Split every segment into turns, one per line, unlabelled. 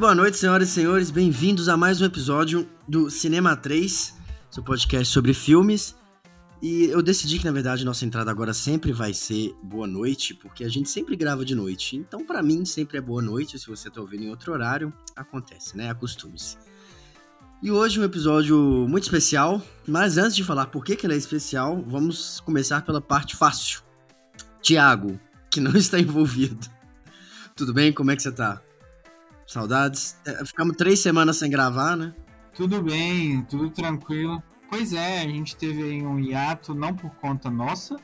Muito boa noite, senhoras e senhores. Bem-vindos a mais um episódio do Cinema 3, seu podcast sobre filmes. E eu decidi que, na verdade, nossa entrada agora sempre vai ser boa noite, porque a gente sempre grava de noite. Então, para mim, sempre é boa noite. Se você tá ouvindo em outro horário, acontece, né? Acostume-se. E hoje um episódio muito especial, mas antes de falar por que, que ele é especial, vamos começar pela parte fácil. Tiago, que não está envolvido. Tudo bem? Como é que você tá? Saudades? É, ficamos três semanas sem gravar, né?
Tudo bem, tudo tranquilo. Pois é, a gente teve aí um hiato, não por conta nossa,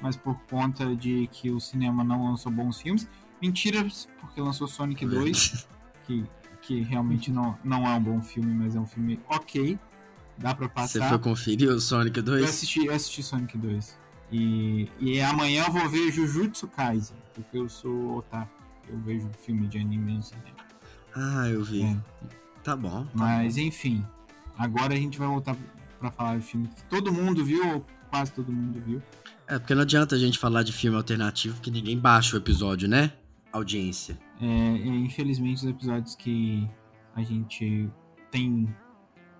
mas por conta de que o cinema não lançou bons filmes. Mentira, porque lançou Sonic 2, que que realmente não, não é um bom filme, mas é um filme ok. Dá pra passar.
Você foi conferir o Sonic 2?
Eu assisti, eu assisti Sonic 2. E, e amanhã eu vou ver Jujutsu Kaisen, porque eu sou otaku. Eu vejo filme de anime no cinema.
Ah, eu vi. É. Tá bom. Tá
mas
bom.
enfim, agora a gente vai voltar pra falar de filme que todo mundo viu, ou quase todo mundo viu.
É, porque não adianta a gente falar de filme alternativo que ninguém baixa o episódio, né? Audiência.
É, é, infelizmente, os episódios que a gente tem.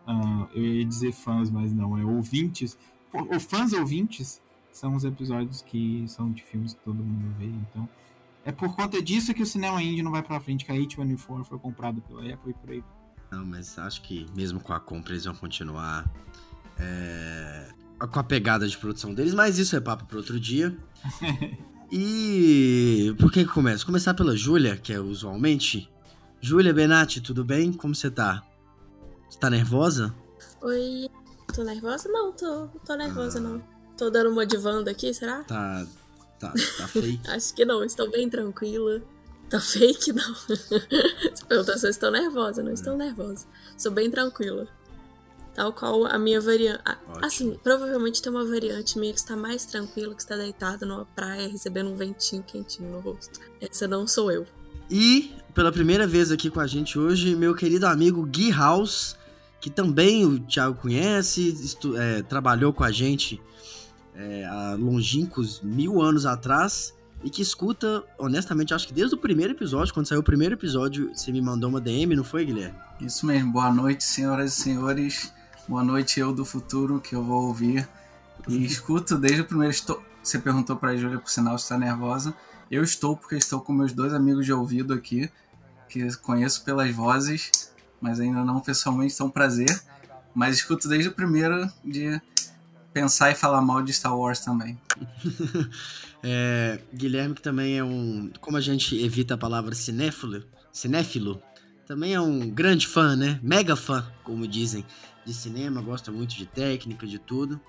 Uh, eu ia dizer fãs, mas não, é ouvintes. Ou fãs ouvintes são os episódios que são de filmes que todo mundo vê. Então, é por conta disso que o cinema indie não vai pra frente, que a A24 foi comprado pela Apple e por aí.
Não, mas acho que mesmo com a compra eles vão continuar é, com a pegada de produção deles, mas isso é papo para outro dia. E por que que começa? Começar pela Júlia, que é usualmente. Júlia Benatti, tudo bem? Como você tá? Você tá nervosa?
Oi, tô nervosa? Não, tô, tô nervosa ah. não. Tô dando uma de Wanda aqui, será?
Tá, tá, tá fake?
Acho que não, estou bem tranquila. Tá fake, não. Perguntou se eu estou nervosa, não estou nervosa. Sou bem tranquila. Tal qual a minha variante. Assim, provavelmente tem uma variante minha que está mais tranquila, que está deitada numa praia, recebendo um ventinho quentinho no rosto. Essa não sou eu.
E, pela primeira vez aqui com a gente hoje, meu querido amigo Gui House, que também o Thiago conhece, é, trabalhou com a gente é, há longínquos mil anos atrás e que escuta, honestamente, acho que desde o primeiro episódio, quando saiu o primeiro episódio, você me mandou uma DM, não foi, Guilherme?
Isso mesmo, boa noite, senhoras e senhores. Boa noite, eu do futuro, que eu vou ouvir. E escuto desde o primeiro. Estou... Você perguntou para a Júlia, por sinal, se está nervosa. Eu estou, porque estou com meus dois amigos de ouvido aqui, que conheço pelas vozes, mas ainda não pessoalmente, são um prazer. Mas escuto desde o primeiro de pensar e falar mal de Star Wars também.
é, Guilherme, que também é um. Como a gente evita a palavra cinéfilo, cinéfilo, também é um grande fã, né? Mega fã, como dizem de cinema, gosta muito de técnica, de tudo.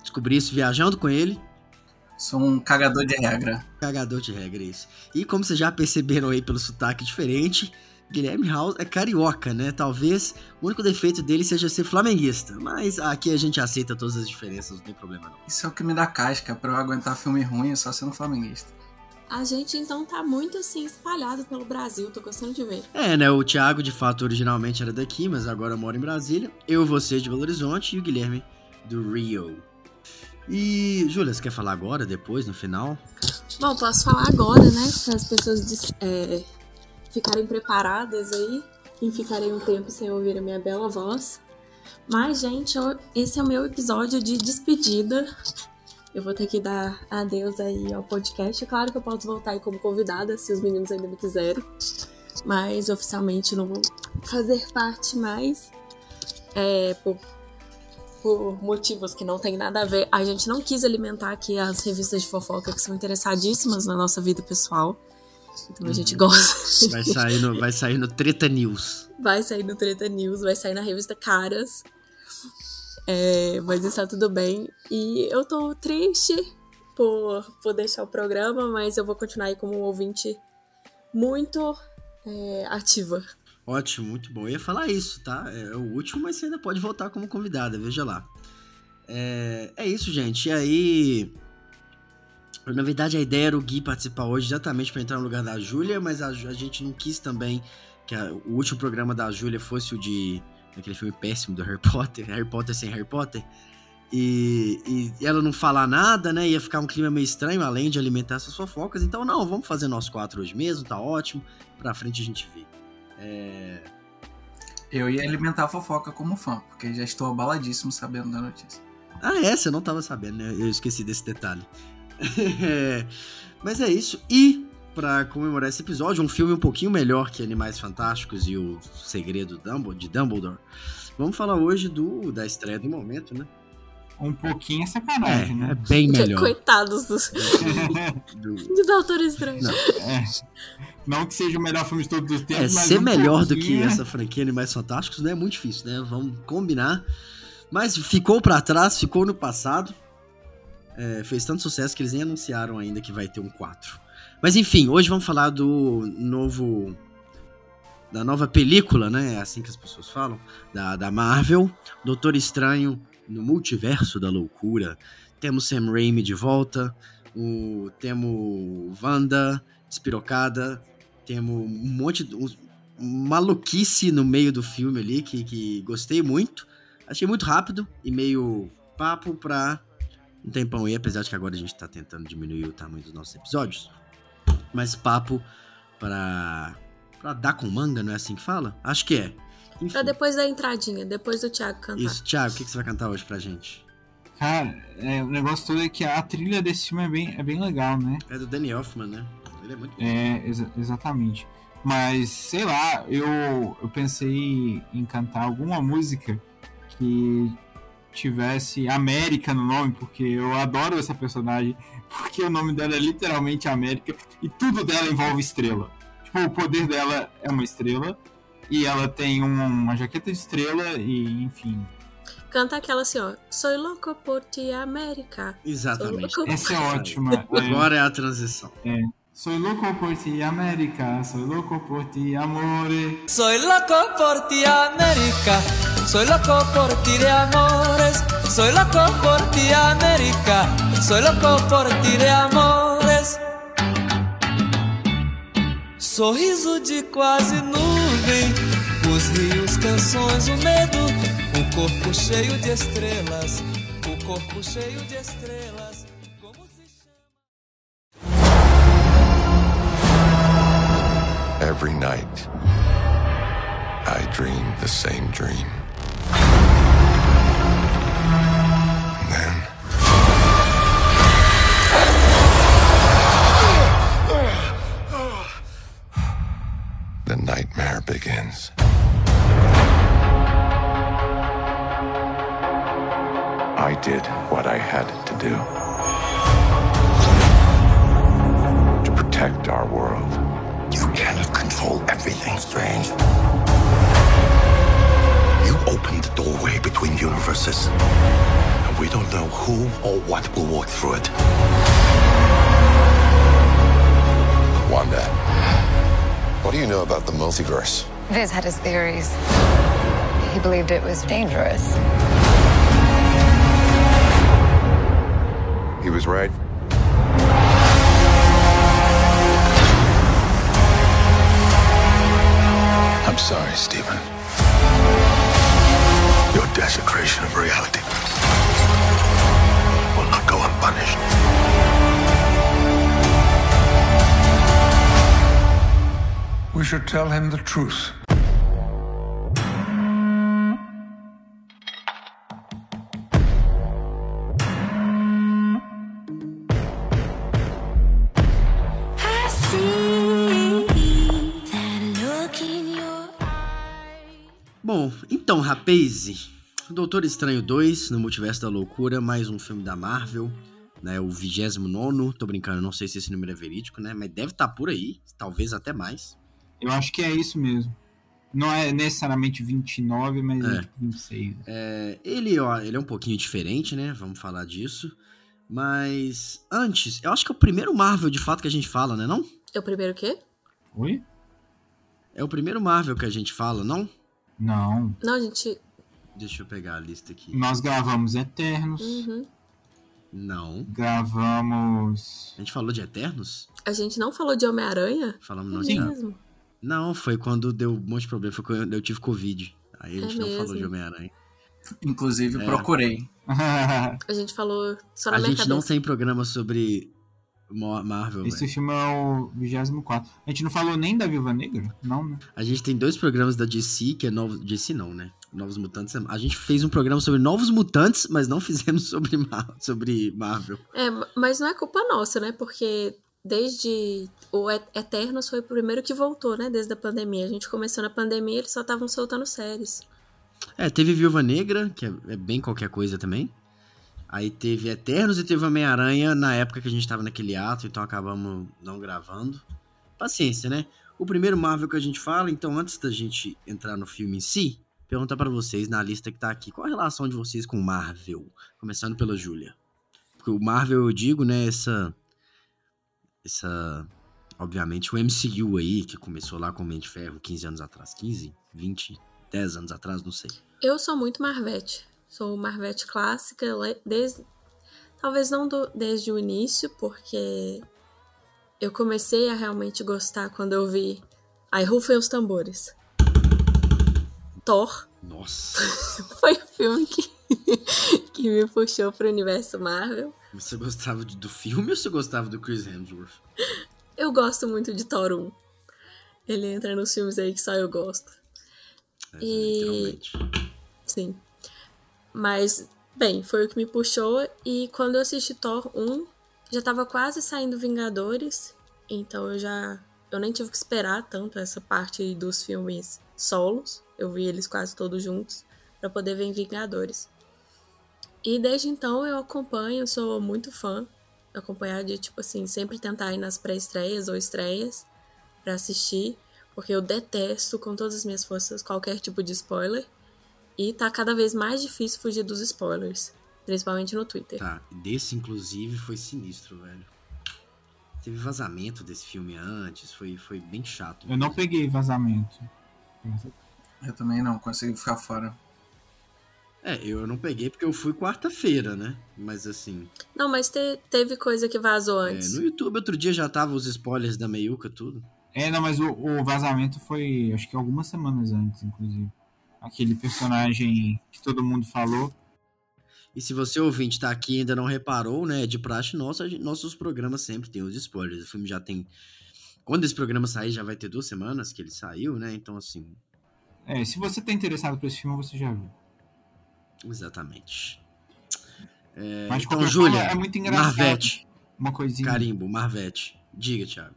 Descobri isso viajando com ele.
Sou um cagador de regra.
Cagador de regra, isso. E como vocês já perceberam aí pelo sotaque diferente, Guilherme House é carioca, né? Talvez o único defeito dele seja ser flamenguista. Mas aqui a gente aceita todas as diferenças, não tem problema não.
Isso é o que me dá casca. Pra eu aguentar filme ruim é só sendo flamenguista.
A gente então tá muito assim espalhado pelo Brasil, tô gostando de ver.
É, né? O Thiago de fato originalmente era daqui, mas agora mora em Brasília. Eu, você de Belo Horizonte e o Guilherme do Rio. E, Júlia, você quer falar agora, depois, no final?
Bom, posso falar agora, né? Para as pessoas é, ficarem preparadas aí e ficarem um tempo sem ouvir a minha bela voz. Mas, gente, esse é o meu episódio de despedida eu vou ter que dar adeus aí ao podcast. Claro que eu posso voltar aí como convidada, se os meninos ainda me quiserem. Mas oficialmente não vou fazer parte mais. É, por, por motivos que não tem nada a ver. A gente não quis alimentar aqui as revistas de fofoca que são interessadíssimas na nossa vida pessoal. Então a gente uhum. gosta.
Vai sair, no, vai sair no Treta News.
Vai sair no Treta News, vai sair na revista Caras. É, mas está tudo bem. E eu tô triste por, por deixar o programa, mas eu vou continuar aí como um ouvinte muito é, ativa.
Ótimo, muito bom. Eu ia falar isso, tá? É o último, mas você ainda pode voltar como convidada, veja lá. É, é isso, gente. E aí. Na verdade, a ideia era o Gui participar hoje exatamente para entrar no lugar da Júlia, mas a, a, gente não quis também que a, o último programa da Júlia fosse o de naquele filme péssimo do Harry Potter, Harry Potter sem Harry Potter. E, e, ela não falar nada, né? Ia ficar um clima meio estranho, além de alimentar essas fofocas. Então, não, vamos fazer nós quatro hoje mesmo, tá ótimo. Pra frente a gente vê. É,
Eu ia alimentar a fofoca como fã, porque já estou abaladíssimo sabendo da notícia.
Ah, é? Você não tava sabendo, né? Eu esqueci desse detalhe. É, Mas é isso. E, pra comemorar esse episódio, um filme um pouquinho melhor que Animais Fantásticos e o Segredo de Dumbledore, vamos falar hoje do da estreia do momento, né?
Um pouquinho é
É,
sacanagem,
é
né?
bem melhor.
Coitados dos,
Do-
de Doutor Estranho.
Não.
É. Não que seja o melhor filme de todos os
É,
tempos, mas
ser
um
melhor do que
pouquinho-
essa franquia Animais Fantásticos não é muito difícil, né? Vamos combinar. Mas ficou pra trás, ficou no passado. É, fez tanto sucesso que eles nem anunciaram ainda que vai ter um 4. Mas enfim, hoje vamos falar do novo. Da nova película, né? É assim que as pessoas falam. Da, da Marvel. Doutor Estranho no Multiverso da Loucura. Temos Sam Raimi de volta. O, temos Wanda despirocada. Temos um monte de. um- maluquice no meio do filme ali que, que gostei muito. Achei muito rápido e meio papo pra um tempão aí, apesar de que agora a gente tá tentando diminuir o tamanho dos nossos episódios. Mas papo pra. pra dar com manga, não é assim que fala? Acho que é. Enfim,
Pra depois da entradinha, depois do Thiago cantar.
Isso, Thiago, o que, que você vai cantar hoje pra gente?
Cara, é, o negócio todo é que a trilha desse filme é bem, é bem legal, né?
É do Danny Elfman, né? Ele é muito bom.
É, exa- exatamente. Mas, sei lá, eu, eu pensei em cantar alguma música que tivesse América no nome, porque eu adoro essa personagem, porque o nome dela é literalmente América e tudo dela envolve estrela. Tipo, o poder dela é uma estrela e ela tem um- uma jaqueta de estrela e, enfim.
Canta aquela assim, ó. Soy louco por ti, América.
Exatamente.
Sou louco.
Essa é ótima. É.
Agora é a transição.
Soy loco por ti, América. Soy loco por ti, amore.
Soy loco por ti, América. Soy loco por ti de amores. Soy loco por ti, América. Soy loco por ti de amores. Sorriso de quase nuvem. Os rios, canções, o medo. O corpo cheio de estrelas. O corpo cheio de estrelas. Como se chama?
Every night, I dream the same dream. The nightmare begins. I did what I had to do to protect our world.
You cannot control everything, Strange. You opened the doorway between universes. And we don't know who or what will walk through it.
Wanda, what do you know about the multiverse?
Viz had his theories. He believed it was dangerous.
He was right.
I'm sorry, Stephen. Your desecration of reality
We should tell him the truth.
I see that look in your eye.
Bom, então, rapaz, Doutor Estranho 2, no Multiverso da Loucura, mais um filme da Marvel, né, o 29 tô brincando, não sei se esse número é verídico, né, mas deve estar por aí, talvez até mais.
Eu acho que é isso mesmo. Não é necessariamente 29, mas é,
É.
tipo 26.
É, ele, ó, ele é um pouquinho diferente, né, vamos falar disso, mas antes, eu acho que é o primeiro Marvel, de fato, que a gente fala, né, não?
É o primeiro o quê?
Oi?
É o primeiro Marvel que a gente fala, não?
Não.
Não, gente.
Deixa eu pegar a lista aqui.
Nós gravamos Eternos.
uhum.
Não.
Gravamos.
A gente falou de Eternos?
A gente não falou de Homem-Aranha?
Falamos não,
É
Thiago?
mesmo.
Não, foi quando deu um monte de problema, foi quando eu tive Covid. Aí a
É
gente não falou de Homem-Aranha.
Inclusive,
É.
procurei.
A gente falou só na
A
minha
gente não
cabeça.
tem programa sobre Marvel,
Esse
velho.
filme é o 24. A gente não falou nem da Viúva Negra? Não, né?
A gente tem dois programas da DC, que é Novos... DC não, né? Novos Mutantes. A gente fez um programa sobre Novos Mutantes, mas não fizemos sobre, Mar... sobre Marvel.
É, ma- mas não é culpa nossa, né? Porque desde o Eternos foi o primeiro que voltou, né? Desde a pandemia. A gente começou na pandemia, eles só estavam soltando séries.
É, teve Viúva Negra, que é, é bem qualquer coisa também. Aí teve Eternos e teve Homem-Aranha na época que a gente tava naquele ato, então acabamos não gravando. Paciência, né? O primeiro Marvel que a gente fala, então antes da gente entrar no filme em si, perguntar pra vocês na lista que tá aqui, qual a relação de vocês com Marvel? Começando pela Júlia. Porque o Marvel, eu digo, né, essa essa obviamente o MCU aí, que começou lá com o de Ferro 15 anos atrás, 15, 20, 10 anos atrás, não sei.
Eu sou muito Marvete. Sou Marvete clássica, desde. Talvez não do- desde o início, porque eu comecei a realmente gostar quando eu vi. Aí rufem os tambores. Thor
Nossa.
foi o filme que, que me puxou pro universo Marvel.
Você gostava do filme ou você gostava do Chris Hemsworth?
Eu gosto muito de Thor 1. Ele entra nos filmes aí que só eu gosto.
É,
E-. Sim. Mas, bem, foi o que me puxou. E quando eu assisti Thor 1, já tava quase saindo Vingadores. Então eu já. Eu nem tive que esperar tanto essa parte dos filmes solos. Eu vi eles quase todos juntos. Pra poder ver em Vingadores. E desde então eu acompanho, sou muito fã. Acompanhar de, tipo assim, sempre tentar ir nas pré-estreias ou estreias pra assistir. Porque eu detesto com todas as minhas forças qualquer tipo de spoiler. E tá cada vez mais difícil fugir dos spoilers. Principalmente no Twitter.
Tá, desse inclusive foi sinistro, velho. Teve vazamento desse filme antes, foi, foi bem chato.
Eu não peguei vazamento.
Eu também não consegui ficar fora.
É, eu não peguei porque eu fui quarta-feira, né? Mas assim,
Não, mas te- teve coisa que vazou
é,
antes.
no YouTube outro dia já tava os spoilers da Meiuca, tudo.
É, não, mas o, o vazamento foi, acho que algumas semanas antes, inclusive. Aquele personagem que todo mundo falou.
E se você ouvinte tá aqui e ainda não reparou, né? De praxe nossa, gente- nossos programas sempre tem os spoilers. O filme já tem. Quando esse programa sair, já vai ter duas semanas que ele saiu, né? Então, assim,
É, se você tá interessado por esse filme, você já viu.
Exatamente. É,
Mas
então, Júlia,
é muito engraçado.
Marvete,
Uma coisinha.
carimbo, Marvete. Diga, Thiago.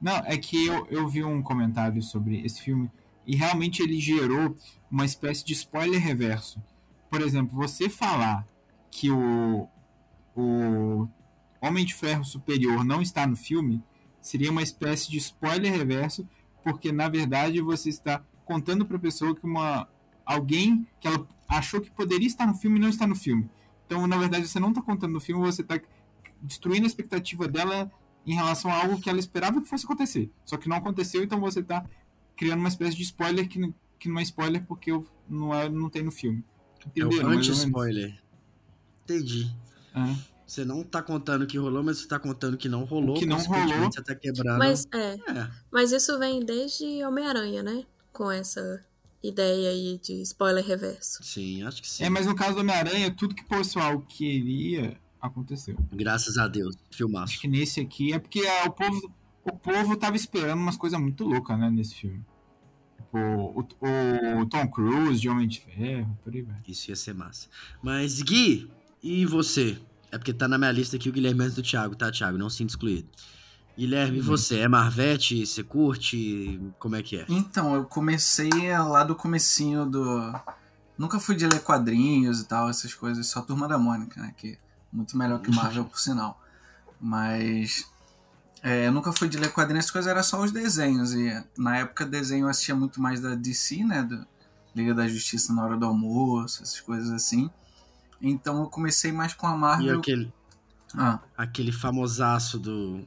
Não, é que eu, eu vi um comentário sobre esse filme e realmente ele gerou uma espécie de spoiler reverso. Por exemplo, você falar que o, o Homem de Ferro Superior não está no filme seria uma espécie de spoiler reverso, porque na verdade você está contando para a pessoa que uma alguém que ela achou que poderia estar no filme não está no filme. Então, na verdade, você não está contando no filme, você está destruindo a expectativa dela em relação a algo que ela esperava que fosse acontecer. Só que não aconteceu, então você tá criando uma espécie de spoiler que, não- que não é spoiler porque eu- não, é, não tem no filme.
É
mais ou menos?
anti-spoiler. Entendi.
É.
Você não tá contando que rolou, mas você tá contando que não rolou.
Que não rolou.
Você tá quebrando.
Mas, é,
É,
mas isso vem desde Homem-Aranha, né? Com essa ideia aí de spoiler reverso.
sim, acho que sim.
É, mas no caso do Homem-Aranha, tudo que o pessoal queria aconteceu.
Graças a Deus.
Acho
Filmaço.
que nesse aqui é porque ah, o povo, o povo tava esperando umas coisas muito loucas, né, nesse filme. Tipo, o, o Tom Cruise de Homem de Ferro, por aí vai.
Isso ia ser massa. Mas, Gui, e você? É porque tá na minha lista aqui o Guilherme antes do Thiago, tá, Thiago? Não sinta excluído. Guilherme, e
Uhum.
você? É Marvete? Você curte? Como é que é?
Então, eu comecei lá do comecinho do. Nunca fui de ler quadrinhos e tal, essas coisas, só Turma da Mônica, né? Que é muito melhor que Marvel, por sinal. Mas. é, eu nunca fui de ler quadrinhos, essas coisas, era só os desenhos. E na época, desenho eu assistia muito mais da DC, né? Do Liga da Justiça na hora do almoço, essas coisas assim. Então eu comecei mais com a
E
Marvel.
aquele,
Ah,
aquele famosaço do,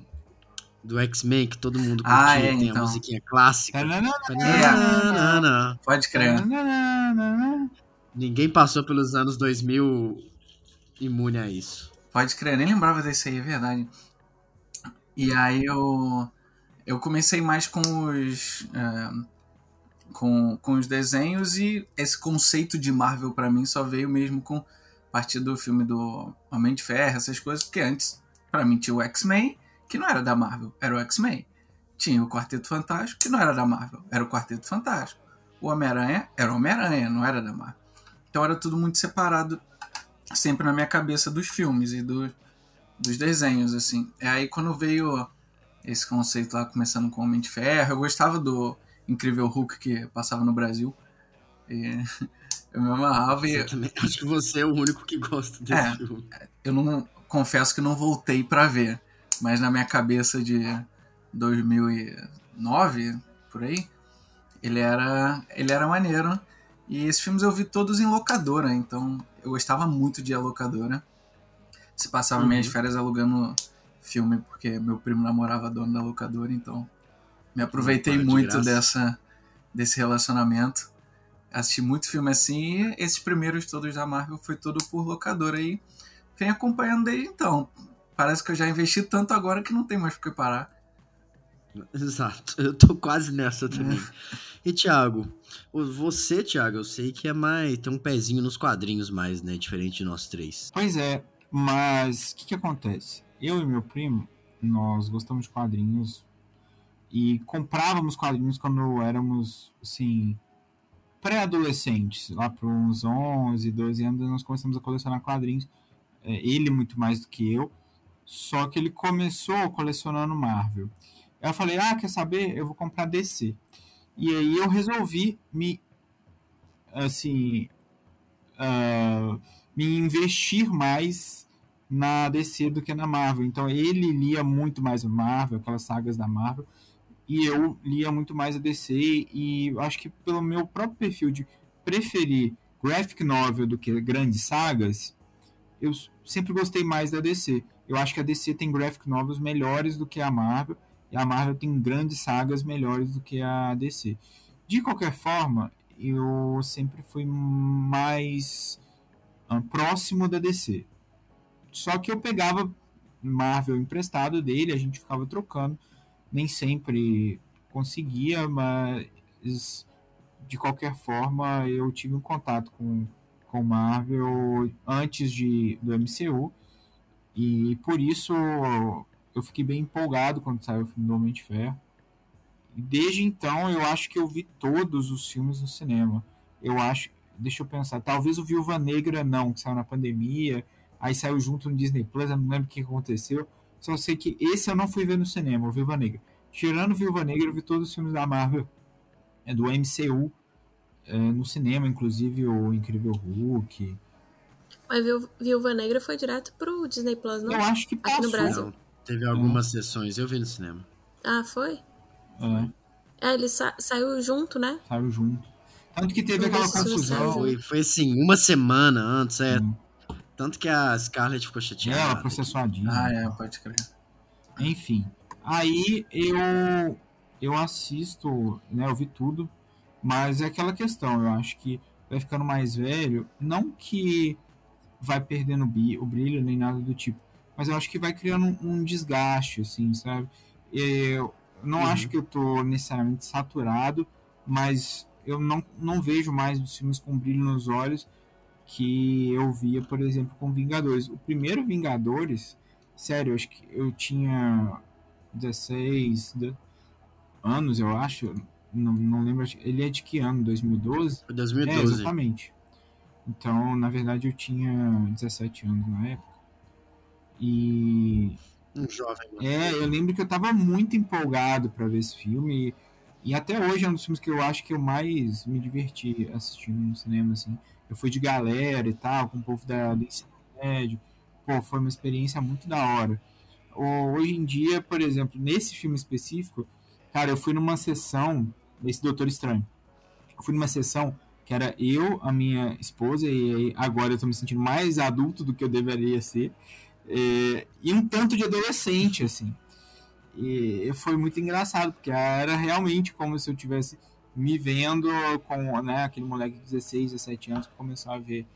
do X-Men que todo mundo curtia,
Ah, é,
tem
então.
a musiquinha clássica.
Pode crer.
Ninguém passou pelos anos 2000 imune a isso.
Pode crer, nem lembrava desse aí, é verdade. E aí eu eu comecei mais com os é, com, com os desenhos e esse conceito de Marvel pra mim só veio mesmo com a partir do filme do Homem de Ferro, essas coisas, porque antes pra mim tinha o X-Men, que não era da Marvel, era o X-Men. Tinha o Quarteto Fantástico, que não era da Marvel, era o Quarteto Fantástico. O Homem-Aranha era o Homem-Aranha, não era da Marvel. Então era tudo muito separado, sempre na minha cabeça dos filmes e do, dos desenhos, assim. É aí quando veio esse conceito lá, começando com Homem de Ferro, eu gostava do Incrível Hulk que passava no Brasil. E eu me amarrava e
Eu também acho que você é o único que gosta desse
É.
filme.
eu não confesso que não voltei pra ver, mas na minha cabeça de 2009 por aí, ele era ele era maneiro. E esses filmes eu vi todos em locadora, então eu gostava muito de ir à locadora. Se passava
Uhum.
minhas férias alugando filme porque meu primo namorava dono da locadora, então me aproveitei muito dessa desse relacionamento. Assisti muito filme assim, e esses primeiros todos da Marvel foi tudo por locadora aí vem acompanhando desde então. Parece que eu já investi tanto agora que não tem mais por que parar.
Exato, eu tô quase nessa também. E Thiago, você, Thiago, eu sei que é mais. tem um pezinho nos quadrinhos mais, né? Diferente de nós três.
Pois é, mas o que, que acontece? Eu e meu primo, nós gostamos de quadrinhos e comprávamos quadrinhos quando éramos, assim, pré-adolescentes. Lá para uns 11, 12 anos, nós começamos a colecionar quadrinhos. É, ele muito mais do que eu, só que ele começou colecionando Marvel. Eu falei, ah, quer saber? Eu vou comprar DC. E aí eu resolvi me, assim, ah, me investir mais na DC do que na Marvel. Então ele lia muito mais Marvel, aquelas sagas da Marvel, e eu lia muito mais a DC. E acho que pelo meu próprio perfil de preferir graphic novel do que grandes sagas, eu sempre gostei mais da DC. Eu acho que a DC tem graphic novels melhores do que a Marvel, e a Marvel tem grandes sagas melhores do que a DC. De qualquer forma, eu sempre fui mais ah, próximo da DC. Só que eu pegava Marvel emprestado dele, a gente ficava trocando. Nem sempre conseguia, mas de qualquer forma eu tive um contato com, com Marvel antes de, do MCU. E por isso eu fiquei bem empolgado quando saiu o filme do Homem de Ferro. E desde então eu acho que eu vi todos os filmes no cinema. Eu acho, deixa eu pensar, talvez o Viúva Negra não, que saiu na pandemia, aí saiu junto no Disney Plus, eu não lembro o que aconteceu. Só sei que esse eu não fui ver no cinema, o Viúva Negra. Tirando Viúva Negra, eu vi todos os filmes da Marvel, é, do MCU, é, no cinema, inclusive o Incrível Hulk.
Mas Viú- Viúva Negra foi direto pro Disney Plus, não?
Eu acho que
Aqui
passou.
no Brasil.
Não, teve algumas sessões, eu vi no cinema.
Ah, foi?
É,
É, ele sa- saiu junto, né?
saiu junto. Tanto que teve aquela confusão.
Foi, foi assim, uma semana antes, é.
Hum.
Tanto que a Scarlett ficou
É,
chateada.
ela processou a Disney.
Ah, é, pode crer.
Enfim, aí eu eu assisto, né, eu vi tudo, mas é aquela questão, eu acho que vai ficando mais velho, não que vai perdendo o brilho nem nada do tipo, mas eu acho que vai criando um, um desgaste, assim, sabe? Eu não
Uhum.
acho que eu tô necessariamente saturado, mas eu não, não vejo mais os filmes com brilho nos olhos que eu via, por exemplo, com Vingadores. O primeiro Vingadores, sério, eu acho que eu tinha 16 de- anos, eu acho. Não, não lembro. Ele é de que ano? 2012?
Foi
É,
2012.
exatamente. Então, na verdade, eu tinha 17 anos na época. E
um jovem.
é, eu lembro que eu tava muito empolgado pra ver esse filme. E, e até hoje é um dos filmes que eu acho que eu mais me diverti assistindo no cinema, assim. Eu fui de galera e tal, com o povo da, do ensino médio. Pô, foi uma experiência muito da hora. Hoje em dia, por exemplo, nesse filme específico, cara, eu fui numa sessão desse Doutor Estranho. Eu fui numa sessão que era eu, a minha esposa, e agora eu tô me sentindo mais adulto do que eu deveria ser. É, e um tanto de adolescente, assim. E foi muito engraçado, porque era realmente como se eu tivesse me vendo com né, aquele moleque de 16, 17 anos que começou a ver,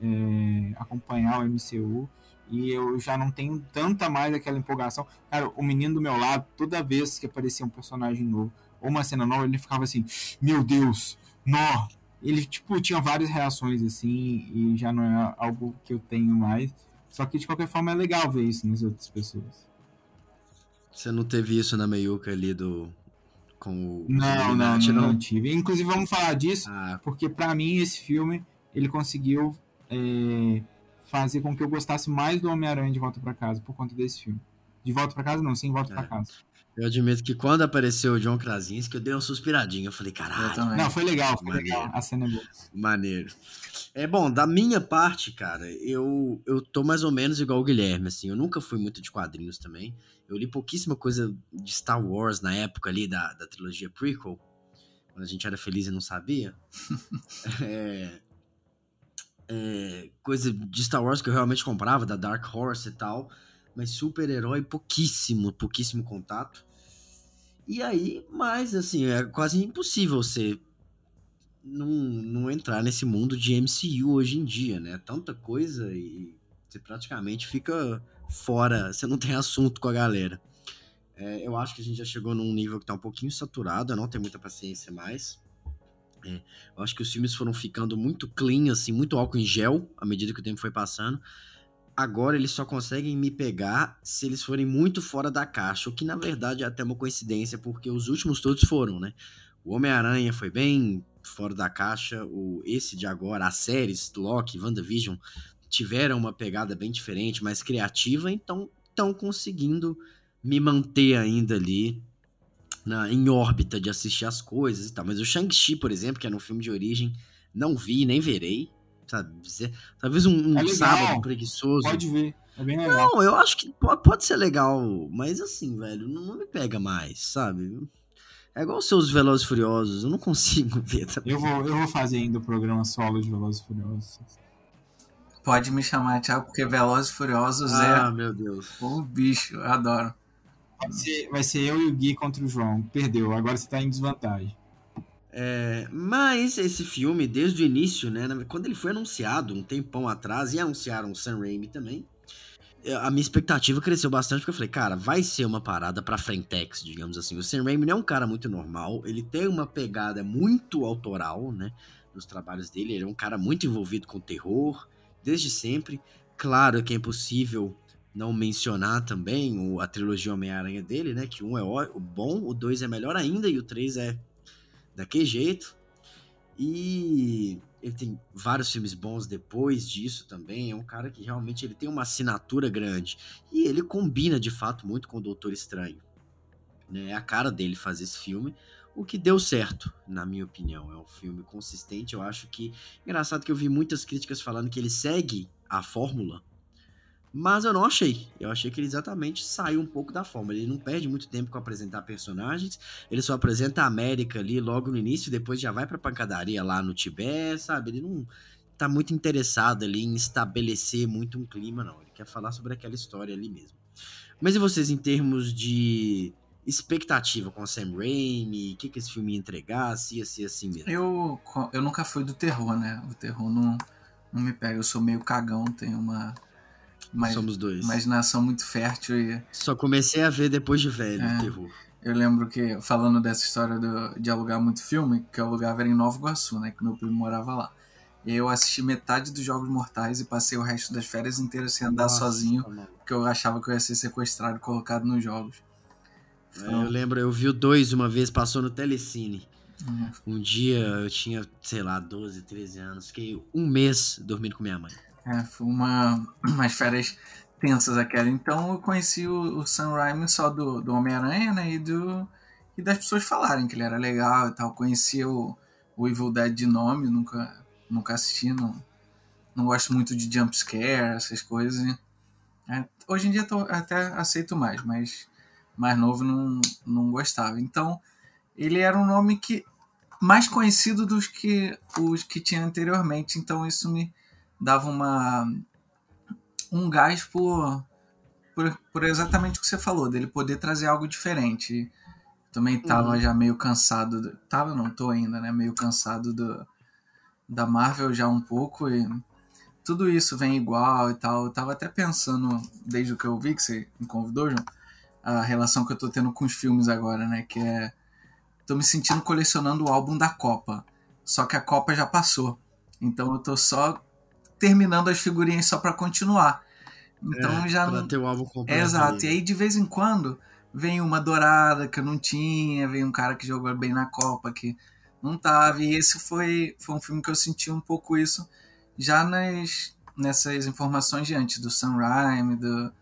é, acompanhar o MCU. E eu já não tenho tanta mais aquela empolgação. Cara, o menino do meu lado, toda vez que aparecia um personagem novo ou uma cena nova, ele ficava assim: Meu Deus, nó! Ele, tipo, tinha várias reações assim, e já não é algo que eu tenho mais. Só que de qualquer forma é legal ver isso nas outras pessoas.
Você não teve isso na meiuca ali do. Com o.
Não, não, não, não tive. Inclusive, vamos falar disso,
Ah,
porque pra mim esse filme ele conseguiu é, fazer com que eu gostasse mais do Homem-Aranha de Volta pra Casa por conta desse filme. De Volta pra Casa, não, sim, Volta pra
É.
Casa.
Eu admito que quando apareceu o John Krasinski, eu dei uma suspiradinha. Eu falei,
Eu
caralho,
também.
Não, foi legal, foi
Maneiro.
legal. A cena é boa.
maneiro. É bom, da minha parte, cara, eu, eu tô mais ou menos igual o Guilherme, assim. Eu nunca fui muito de quadrinhos também. Eu li pouquíssima coisa de Star Wars na época ali da, da trilogia prequel, quando a gente era feliz e não sabia. É, é, coisa de Star Wars que eu realmente comprava, da Dark Horse e tal. Mas super-herói, pouquíssimo, pouquíssimo contato. E aí, mas assim, é quase impossível você não, não entrar nesse mundo de MCU hoje em dia, né? Tanta coisa e você praticamente fica fora, você não tem assunto com a galera. É, eu acho que a gente já chegou num nível que tá um pouquinho saturado, eu não tenho muita paciência mais. É, eu acho que os filmes foram ficando muito clean, assim, muito álcool em gel à medida que o tempo foi passando. Agora eles só conseguem me pegar se eles forem muito fora da caixa, o que na verdade é até uma coincidência, porque os últimos todos foram, né? O Homem-Aranha foi bem fora da caixa, o esse de agora, as séries Loki, WandaVision tiveram uma pegada bem diferente, mais criativa, então estão conseguindo me manter ainda ali na, em órbita de assistir as coisas e tal. Mas o Shang-Chi, por exemplo, que era um filme de origem, não vi, nem verei. Sabe? Talvez um, um
É
sábado preguiçoso.
Pode ver, é bem legal.
Não, eu acho que po- pode ser legal, mas assim, velho, não, me pega mais, sabe? É igual os seus Velozes e Furiosos, eu não consigo ver também.
Eu vou, eu vou fazer ainda o programa solo de Velozes e Furiosos.
Pode me chamar, Thiago, porque Velozes e Furiosos
Ah,
é
meu Deus.
o bicho, eu adoro.
Vai ser, vai ser eu e o Gui contra o João. Perdeu, agora você tá em desvantagem.
É, mas esse filme, desde o início, né, quando ele foi anunciado um tempão atrás, e anunciaram o Sam Raimi também, é, a minha expectativa cresceu bastante, porque eu falei, cara, vai ser uma parada pra Frentex, digamos assim. O Sam Raimi não é um cara muito normal, ele tem uma pegada muito autoral, né, nos trabalhos dele, ele é um cara muito envolvido com terror, desde sempre. Claro que é impossível não mencionar também a trilogia Homem-Aranha dele, né, que um é bom, o dois é melhor ainda, e o três é daquele jeito. E ele tem vários filmes bons depois disso também. É um cara que realmente ele tem uma assinatura grande. E ele combina de fato muito com o Doutor Estranho. Né? É a cara dele fazer esse filme. O que deu certo, na minha opinião. É um filme consistente. Eu acho que. Engraçado que eu vi muitas críticas falando que ele segue a fórmula. Mas eu não achei. Eu achei que ele exatamente saiu um pouco da fórmula. Ele não perde muito tempo com apresentar personagens. Ele só apresenta a América ali logo no início, depois já vai pra pancadaria lá no Tibete, sabe? Ele não tá muito interessado ali em estabelecer muito um clima, não. Ele quer falar sobre aquela história ali mesmo. Mas e vocês, em termos de expectativa com o Sam Raimi? O que, que esse filme ia entregar? Se ia ser assim mesmo?
Eu, eu nunca fui do terror, né? O terror não, não me pega. Eu sou meio cagão, tenho uma uma
Somos dois.
imaginação muito fértil e
Só comecei a ver depois de velho,
É.
terror.
eu lembro que, falando dessa história do- de alugar muito filme, que eu alugava era em Nova Iguaçu, né? Que meu primo morava lá. E aí eu assisti metade dos Jogos Mortais e passei o resto das férias inteiras sem andar
Nossa,
sozinho,
maluco.
porque eu achava que eu ia ser sequestrado e colocado nos jogos.
É, eu lembro, eu vi o dois uma vez, passou no Telecine.
Hum.
Um dia eu tinha, sei lá, 12, 13 anos. Fiquei um mês dormindo com minha mãe.
É, foi uma, umas férias tensas aquela. Então eu conheci o, o Sam Raimi só do, do Homem-Aranha, né? E, do, e das pessoas falarem que ele era legal e tal. Conhecia o, o Evil Dead de nome, nunca, nunca assisti, não, não gosto muito de jumpscare, essas coisas. é, hoje em dia tô, até aceito mais, mas mais novo não, não gostava. Então ele era um nome que mais conhecido dos que os que tinha anteriormente. Então isso me dava uma um gás por, por, por exatamente o que você falou, dele poder trazer algo diferente. Também tava
Uhum.
já meio cansado, do, tava não, tô ainda, né, meio cansado do, da Marvel já um pouco e tudo isso vem igual e tal. Eu tava até pensando, desde o que eu vi que você me convidou, João, a relação que eu tô tendo com os filmes agora, né, que é tô me sentindo colecionando o álbum da Copa. Só que a Copa já passou. Então eu tô só terminando as figurinhas só pra continuar. Então
É,
já
pra
não.
ter o álbum completo.
É, exato. E aí de vez em quando vem uma dourada que eu não tinha, vem um cara que jogou bem na Copa que não tava. E esse foi, foi um filme que eu senti um pouco isso já nas, nessas informações de antes, do Sam Raimi, do,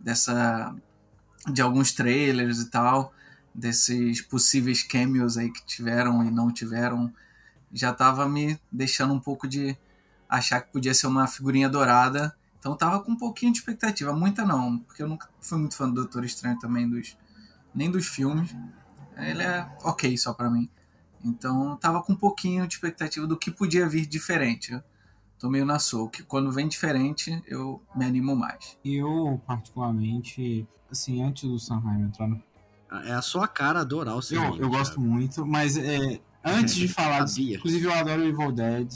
dessa, de alguns trailers e tal, desses possíveis cameos aí que tiveram e não tiveram, já tava me deixando um pouco de achar que podia ser uma figurinha dourada. Então tava com um pouquinho de expectativa, muita não, porque eu nunca fui muito fã do Doutor Estranho também, dos, nem dos filmes. Ele é ok só para mim. Então tava com um pouquinho de expectativa do que podia vir diferente. Eu tô meio na sua, que quando vem diferente eu me animo mais.
Eu, particularmente, assim, antes do Sanheim entrar no.
É a sua cara adorar o
Eu,
cinema.
eu gosto muito, mas é, antes de falar.
Sabia.
Inclusive, eu adoro Evil Dead.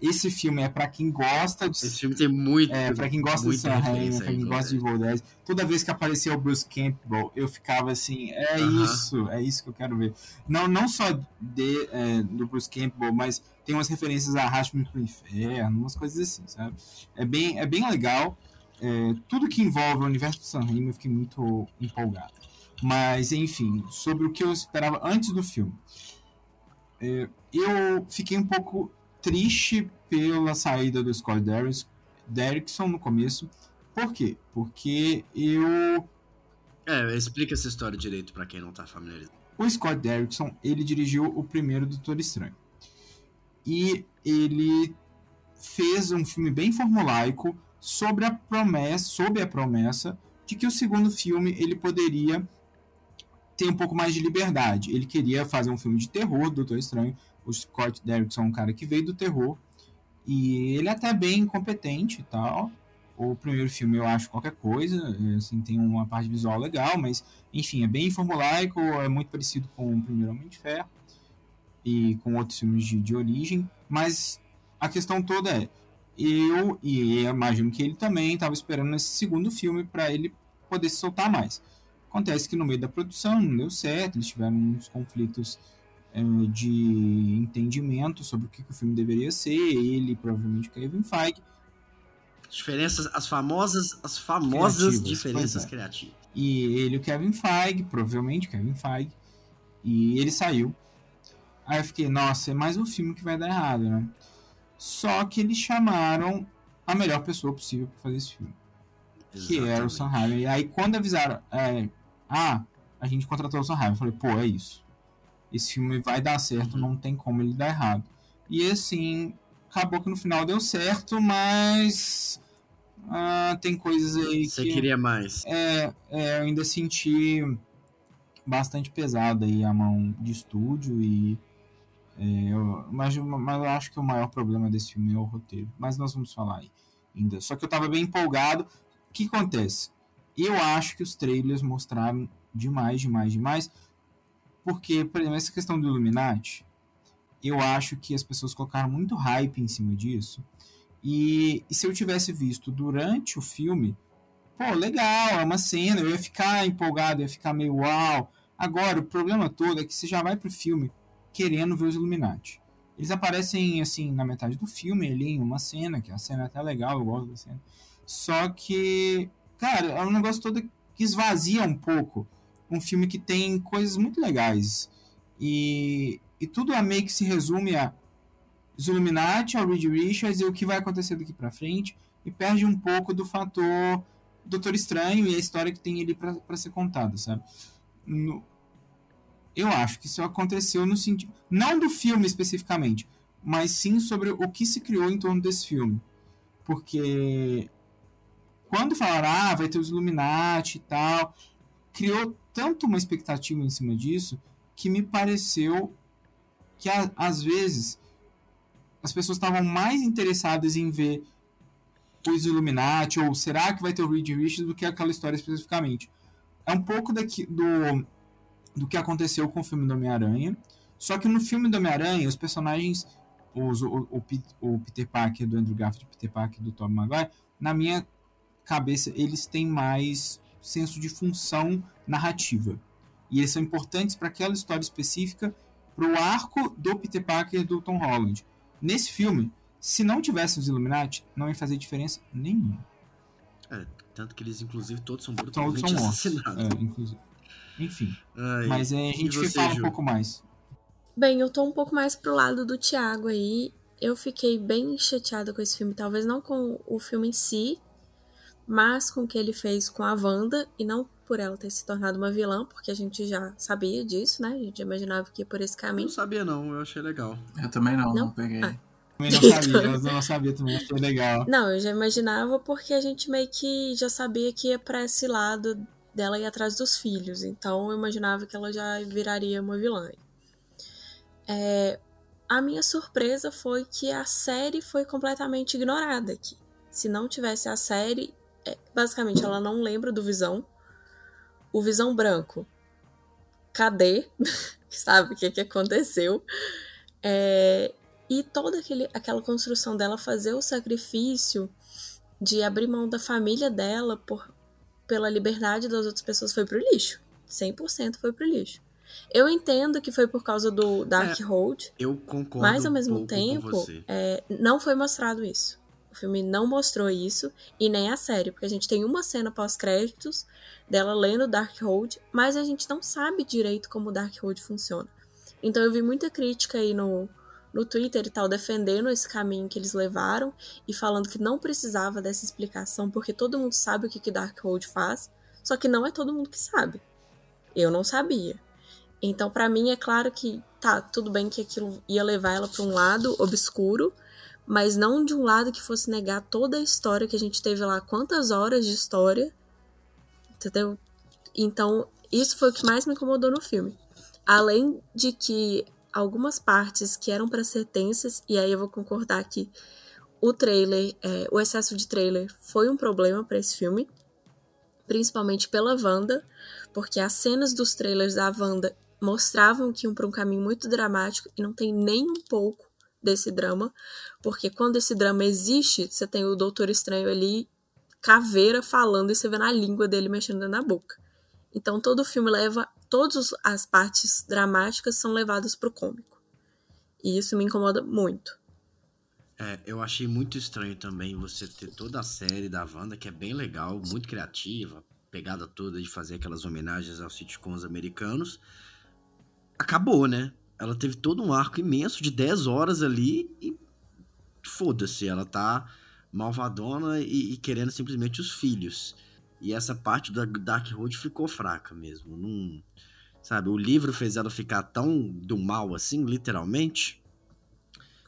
Esse filme é pra quem gosta de.
Esse filme tem muito.
É, pra quem gosta de Sam Raimi, pra quem gosta de Evil Dead, toda vez que aparecia o Bruce Campbell, eu ficava assim, é
Aham.
isso, é isso que eu quero ver. Não, não só de, é, do Bruce Campbell, mas tem umas referências a Arraste-me pro Inferno, umas coisas assim, sabe? É bem, é bem legal. É, tudo que envolve o universo do Sam Raimi eu fiquei muito empolgado. Mas, enfim, sobre o que eu esperava antes do filme. É, eu fiquei um pouco triste pela saída do Scott Derrickson- no começo. Por quê? Porque eu
É, explica essa história direito pra quem não tá familiarizado.
o Scott Derrickson, ele dirigiu o primeiro Doutor Estranho. E ele fez um filme bem formulaico sobre a promessa, sob a promessa de que o segundo filme ele poderia ter um pouco mais de liberdade. Ele queria fazer um filme de terror, Doutor Estranho. O Scott Derrickson é um cara que veio do terror e ele é até bem competente e tal. O primeiro filme eu acho qualquer coisa, é, assim, tem uma parte visual legal, mas enfim, é bem formulaico, é muito parecido com o primeiro Homem de Ferro e com outros filmes de, de origem, mas a questão toda é, eu e eu imagino que ele também estava esperando esse segundo filme para ele poder se soltar mais. Acontece que no meio da produção não deu certo, eles tiveram uns conflitos de entendimento sobre o que, o filme deveria ser, ele provavelmente Kevin Feige,
Diferenças, as famosas, as famosas
Criativas,
diferenças
é.
criativas.
E ele e o Kevin Feige, provavelmente o Kevin Feige. E ele saiu. Aí eu fiquei, nossa, é mais um filme que vai dar errado, né? Só que eles chamaram a melhor pessoa possível para fazer esse filme. Que era o Sam Raimi. E aí quando avisaram, é, ah, a gente contratou o Sam Raimi, eu falei, pô, é isso. Esse filme vai dar certo, não tem como ele dar errado. E assim, acabou que no final deu certo, mas ah, tem coisas aí
Você
que...
queria mais.
É, é, eu ainda senti bastante pesada aí a mão de estúdio e é, eu, mas, mas eu acho que o maior problema desse filme é o roteiro. Mas nós vamos falar aí ainda. Só que eu tava bem empolgado. O que acontece? Eu acho que os trailers mostraram demais, demais, demais. Porque, por exemplo, essa questão do Illuminati, eu acho que as pessoas colocaram muito hype em cima disso. E, e se eu tivesse visto durante o filme, pô, legal, é uma cena, eu ia ficar empolgado, eu ia ficar meio uau. Agora, o problema todo é que você já vai pro filme querendo ver os Illuminati. Eles aparecem, assim, na metade do filme, ali em uma cena, que a cena é até legal, eu gosto da cena. Só que, cara, é um negócio todo que esvazia um pouco um filme que tem coisas muito legais. E, e tudo a meio que se resume a Illuminati, ao Reed Richards e o que vai acontecer daqui pra frente. E perde um pouco do fator Doutor Estranho e a história que tem ali para ser contada, sabe? No- eu acho que isso aconteceu no sentido. Não do filme especificamente, mas sim sobre o que se criou em torno desse filme. Porque quando falaram, ah, vai ter os Illuminati e tal, criou tanto uma expectativa em cima disso que me pareceu que a- às vezes as pessoas estavam mais interessadas em ver os Illuminati ou será que vai ter o Reed Richards do que aquela história especificamente. É um pouco daqui, do, do que aconteceu com o filme do Homem-Aranha. Só que no filme do Homem-Aranha, os personagens, os, o, o, o Peter Parker do Andrew Garfield Peter Parker do Tobey Maguire, na minha cabeça, eles têm mais senso de função narrativa. E eles são importantes para aquela história específica, para o arco do Peter Parker e do Tom Holland. Nesse filme, se não tivesse os Illuminati, não ia fazer diferença nenhuma.
É, tanto que eles, inclusive, todos são
Todos
brutalmente
são mortos.
assassinados.
É, inclusive. Enfim.
Ai,
Mas é, a gente
você,
fala
Ju?
um pouco mais.
Bem, eu tô um pouco mais pro lado do Thiago aí. Eu fiquei bem chateada com esse filme, talvez não com o filme em si, mas com o que ele fez com a Wanda, e não por ela ter se tornado uma vilã, porque a gente já sabia disso, né? A gente já imaginava que ia por esse
Eu
caminho.
não sabia, não. Eu achei legal.
Eu também não, não,
Não?
peguei.
Ah.
Também não sabia, eu não sabia também, achei legal.
Não, eu já imaginava porque a gente meio que já sabia que ia pra esse lado dela ir atrás dos filhos. Então eu imaginava que ela já viraria uma vilã. É, a minha surpresa foi que a série foi completamente ignorada aqui. Se não tivesse a série, basicamente ela não lembra do Visão. O Visão branco. Cadê? Sabe o que, que aconteceu? É, e toda aquele, aquela construção dela fazer o sacrifício de abrir mão da família dela por, pela liberdade das outras pessoas foi pro lixo. 100% foi pro lixo. Eu entendo que foi por causa do Darkhold,
Eu concordo
mas ao mesmo tempo, é, não foi mostrado isso. O filme não mostrou isso, e nem a série, porque a gente tem uma cena pós-créditos dela lendo Darkhold, mas a gente não sabe direito como Darkhold funciona. Então eu vi muita crítica aí no, no Twitter e tal, defendendo esse caminho que eles levaram e falando que não precisava dessa explicação, porque todo mundo sabe o que, que Darkhold faz, só que não é todo mundo que sabe. Eu não sabia. Então, pra mim, é claro que tá, tudo bem que aquilo ia levar ela pra um lado obscuro, mas não de um lado que fosse negar toda a história que a gente teve lá, quantas horas de história, entendeu? Então, isso foi o que mais me incomodou no filme. Além de que algumas partes que eram pra ser tensas, e aí eu vou concordar que o trailer, é, o excesso de trailer foi um problema pra esse filme, principalmente pela Wanda, porque as cenas dos trailers da Wanda mostravam que iam para um caminho muito dramático e não tem nem um pouco desse drama, porque quando esse drama existe, você tem o Doutor Estranho ali, caveira falando e você vê na língua dele mexendo na boca. Então todo o filme leva, todas as partes dramáticas são levadas pro cômico. E isso me incomoda muito.
É, eu achei muito estranho também você ter toda a série da Wanda, que é bem legal, muito criativa, pegada toda de fazer aquelas homenagens aos sitcoms americanos. Acabou, né? Ela teve todo um arco imenso de 10 horas ali e foda-se, ela tá malvadona e, e querendo simplesmente os filhos. E essa parte da Darkhold ficou fraca mesmo. Não, sabe, o livro fez ela ficar tão do mal assim, literalmente.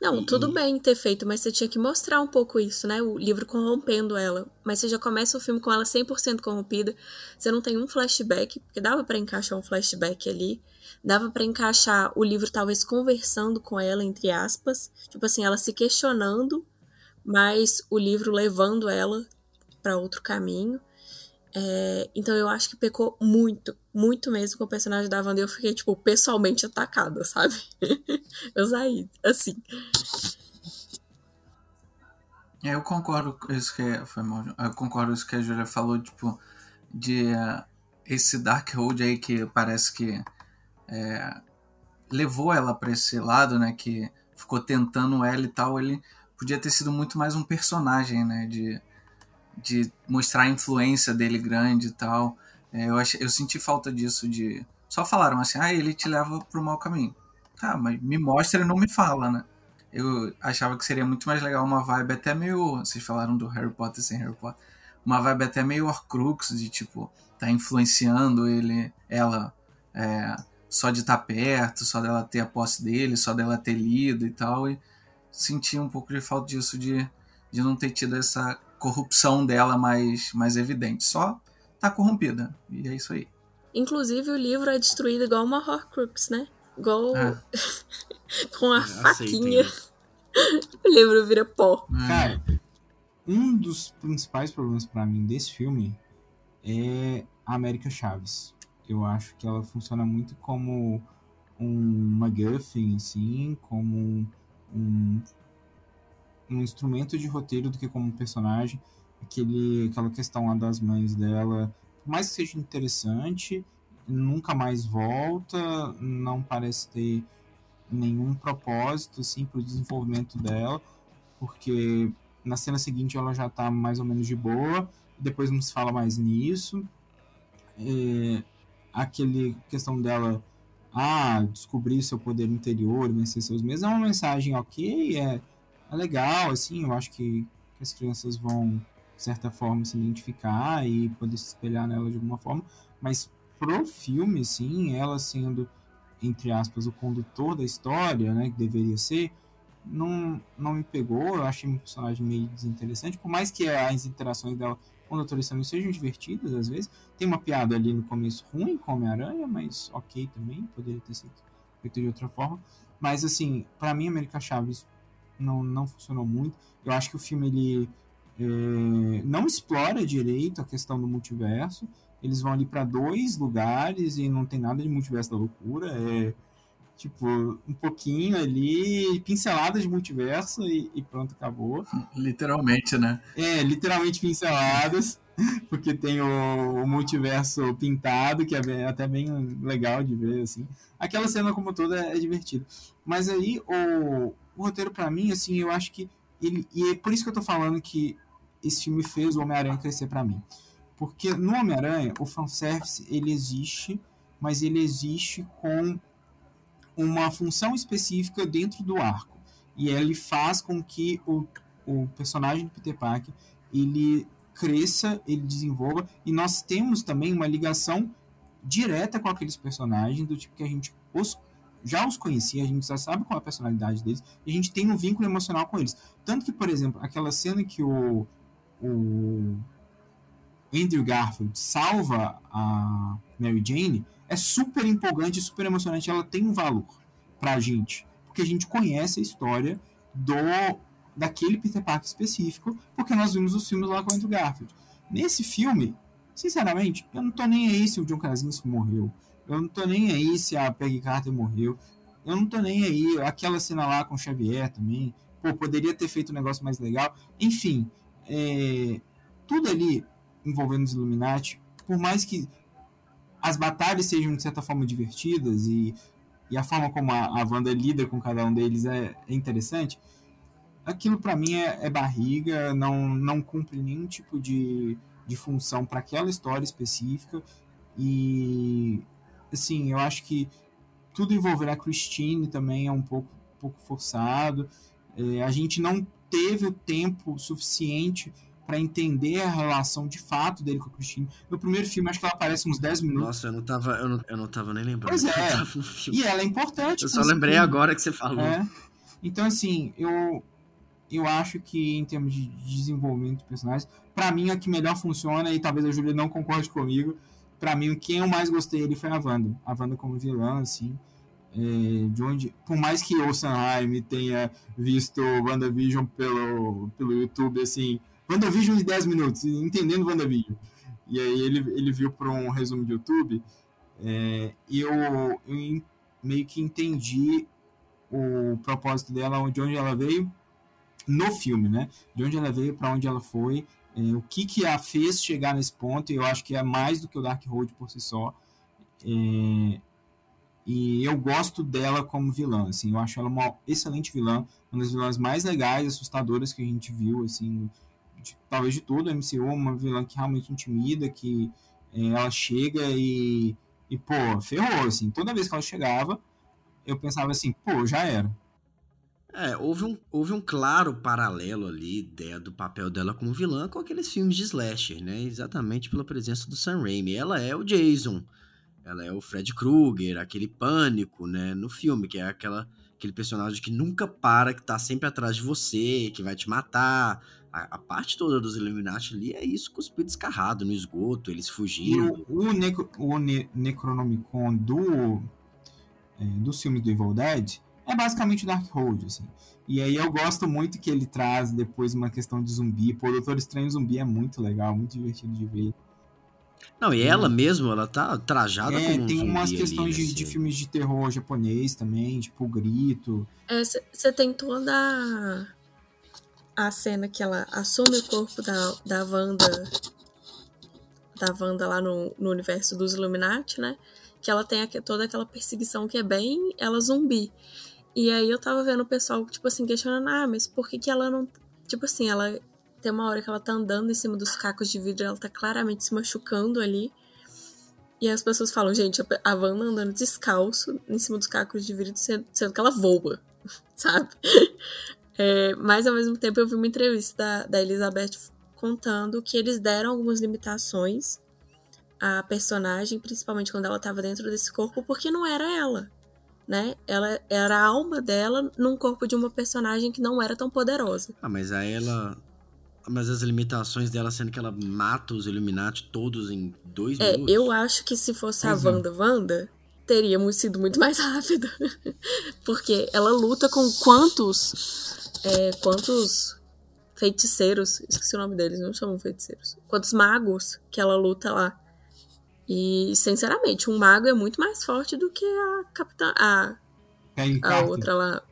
Não,
E-
tudo
e-
bem ter feito, mas você tinha que mostrar um pouco isso, né? O livro corrompendo ela. Mas você já começa o filme com ela 100% corrompida. Você não tem um flashback, porque dava pra encaixar um flashback ali. Dava pra encaixar o livro talvez conversando com ela, entre aspas. Tipo assim, ela se questionando, mas o livro levando ela pra outro caminho. É, então eu acho que pecou muito, muito mesmo com o personagem da Wanda. Eu fiquei, tipo, pessoalmente atacada, sabe? eu saí, assim.
É, eu concordo com isso que foi mal, eu concordo isso que a Julia falou, tipo, de eh, esse Darkhold aí que parece que é, levou ela pra esse lado, né, que ficou tentando ela e tal, ele podia ter sido muito mais um personagem, né, de, de mostrar a influência dele grande e tal. É, eu, achei, eu senti falta disso, de... Só falaram assim, ah, ele te leva pro mau caminho. Tá, mas me mostra e não me fala, né? Eu achava que seria muito mais legal uma vibe até meio. Vocês falaram do Harry Potter sem Harry Potter. Uma vibe até meio Horcrux, de tipo, tá influenciando ele, ela, é, só de estar perto, só dela ter a posse dele, só dela ter lido e tal. E senti um pouco de falta disso, de, de não ter tido essa corrupção dela mais, mais evidente. Só tá corrompida. E é isso aí.
Inclusive, o livro é destruído igual uma Horcrux, né? Igual
É.
com a
Aceitem.
faquinha. o livro vira pó.
Cara, um dos principais problemas pra mim desse filme é a América Chaves. Eu acho que ela funciona muito como um MacGuffin, assim, como um, um instrumento de roteiro do que como um personagem. Aquele, aquela questão lá das mães dela, por mais que seja interessante, nunca mais volta, não parece ter nenhum propósito assim para o desenvolvimento dela, porque na cena seguinte ela já tá mais ou menos de boa, depois não se fala mais nisso. É, aquele questão dela ah, descobrir seu poder interior, vencer seus medos, é uma mensagem ok, é, é legal, assim, eu acho que, que as crianças vão, de certa forma, se identificar e poder se espelhar nela de alguma forma, mas pro filme, sim, ela sendo, entre aspas, o condutor da história, né, que deveria ser, não, não me pegou, eu achei um personagem meio desinteressante, por mais que as interações dela com o Doutor Estranho sejam divertidas, às vezes, tem uma piada ali no começo ruim com Homem-Aranha, mas ok também, poderia ter sido feito de outra forma, mas assim, para mim, América Chaves não, não funcionou muito, eu acho que o filme, ele é, não explora direito a questão do multiverso, eles vão ali para dois lugares e não tem nada de multiverso da loucura, é tipo, um pouquinho ali, pincelada de multiverso e, e pronto, acabou.
Literalmente, né?
É, literalmente pinceladas, porque tem o, o multiverso pintado, que é até bem legal de ver, assim. Aquela cena como toda é divertida. Mas aí, o, o roteiro pra mim, assim, eu acho que ele, e é por isso que eu tô falando que esse filme fez o Homem-Aranha crescer pra mim. Porque no Homem-Aranha, o fanservice, ele existe, mas ele existe com uma função específica dentro do arco. E ele faz com que o, o personagem do Peter Parker ele cresça, ele desenvolva. E nós temos também uma ligação direta com aqueles personagens, do tipo que a gente os, já os conhecia, a gente já sabe qual é a personalidade deles, e a gente tem um vínculo emocional com eles. Tanto que, por exemplo, aquela cena que o, o Andrew Garfield salva a Mary Jane é super empolgante, super emocionante. Ela tem um valor pra gente, porque a gente conhece a história do daquele Peter Parker específico, porque nós vimos os filmes lá com o Andrew Garfield. Nesse filme, sinceramente, eu não tô nem aí se o John Krasinski morreu. Eu não tô nem aí se a Peggy Carter morreu. Eu não tô nem aí. Aquela cena lá com o Xavier também. Pô, poderia ter feito um negócio mais legal. Enfim, é, tudo ali envolvendo os Illuminati, por mais que as batalhas sejam de certa forma divertidas e, e a forma como a, a Wanda lida com cada um deles é, é interessante, aquilo para mim é, é barriga, não, não cumpre nenhum tipo de, de função para aquela história específica e assim, eu acho que tudo envolver a Christine também é um pouco, um pouco forçado. É, a gente não teve o tempo suficiente para entender a relação de fato dele com a Christine. No primeiro filme, acho que ela aparece uns 10 minutos.
Nossa, eu não tava, eu não, eu não tava nem lembrando.
Pois é. E ela é importante.
Eu só lembrei
filme.
agora que você falou.
É. Então, assim, eu, eu acho que em termos de desenvolvimento de personagens, pra mim a que melhor funciona, e talvez a Júlia não concorde comigo, pra mim quem eu mais gostei ali foi a Wanda. A Wanda como vilã, assim. é, de onde, por mais que o Sanheim tenha visto WandaVision pelo, pelo YouTube, assim, WandaVision em 10 minutos, entendendo WandaVision. E aí ele, ele viu por um resumo de YouTube, é, eu, eu meio que entendi o propósito dela, de onde ela veio no filme, né? De onde ela veio, para onde ela foi, é, o que que a fez chegar nesse ponto. E eu acho que é mais do que o Dark Road por si só. É, e eu gosto dela como vilã, assim. Eu acho ela uma excelente vilã, uma das vilãs mais legais, assustadoras que a gente viu, assim, de- talvez de todo o MCU, uma vilã que realmente intimida, que é, ela chega e, e pô, ferrou, assim. Toda vez que ela chegava, eu pensava assim, pô, já era.
É, houve um, houve um claro paralelo ali ideia do papel dela como vilã com aqueles filmes de slasher, né? Exatamente pela presença do Sam Raimi. Ela é o Jason, ela é o Fred Krueger, aquele pânico, né? No filme, que é aquela, aquele personagem que nunca para, que tá sempre atrás de você, que vai te matar. A, a parte toda dos Illuminati ali é isso, cuspido escarrado no esgoto, eles fugindo.
o, o, o ne- Necronomicon do, é, do filme do Evil Dead é basicamente o Dark Road, assim. E aí eu gosto muito que ele traz depois uma questão de zumbi. Pô, o Doutor Estranho Zumbi é muito legal, muito divertido de ver.
Não, e ela mesmo, ela tá trajada
É,
como um
tem
zumbi
umas
ali,
questões de,
assim.
de filmes de terror japonês também, tipo o Grito.
Você tem toda a, a cena que ela assume o corpo da, da Wanda. Da Wanda lá no, no universo dos Illuminati, né? Que ela tem aque- toda aquela perseguição que é bem ela zumbi. E aí eu tava vendo o pessoal, tipo assim, questionando, ah, mas por que, que ela não. Tipo assim, ela. Tem uma hora que ela tá andando em cima dos cacos de vidro, ela tá claramente se machucando ali. E as pessoas falam, gente, a- Wanda andando descalço em cima dos cacos de vidro, sendo, que ela voa, sabe? É, mas ao mesmo tempo eu vi uma entrevista da, da Elizabeth contando que eles deram algumas limitações à personagem, principalmente quando ela estava dentro desse corpo, porque não era ela, né? Ela era a alma dela num corpo de uma personagem que não era tão poderosa.
Ah, mas aí ela. Mas as limitações dela sendo que ela mata os Illuminati todos em dois
É,
minutos.
eu acho que se fosse a
Pois é.
Wanda Wanda, teria mu- sido muito mais rápido. Porque ela luta com quantos. é, quantos feiticeiros. Esqueci o nome deles, não chamam feiticeiros. Quantos magos que ela luta lá. E, sinceramente, um mago é muito mais forte do que a capitã. A,
Peggy
a
Carter.
outra lá.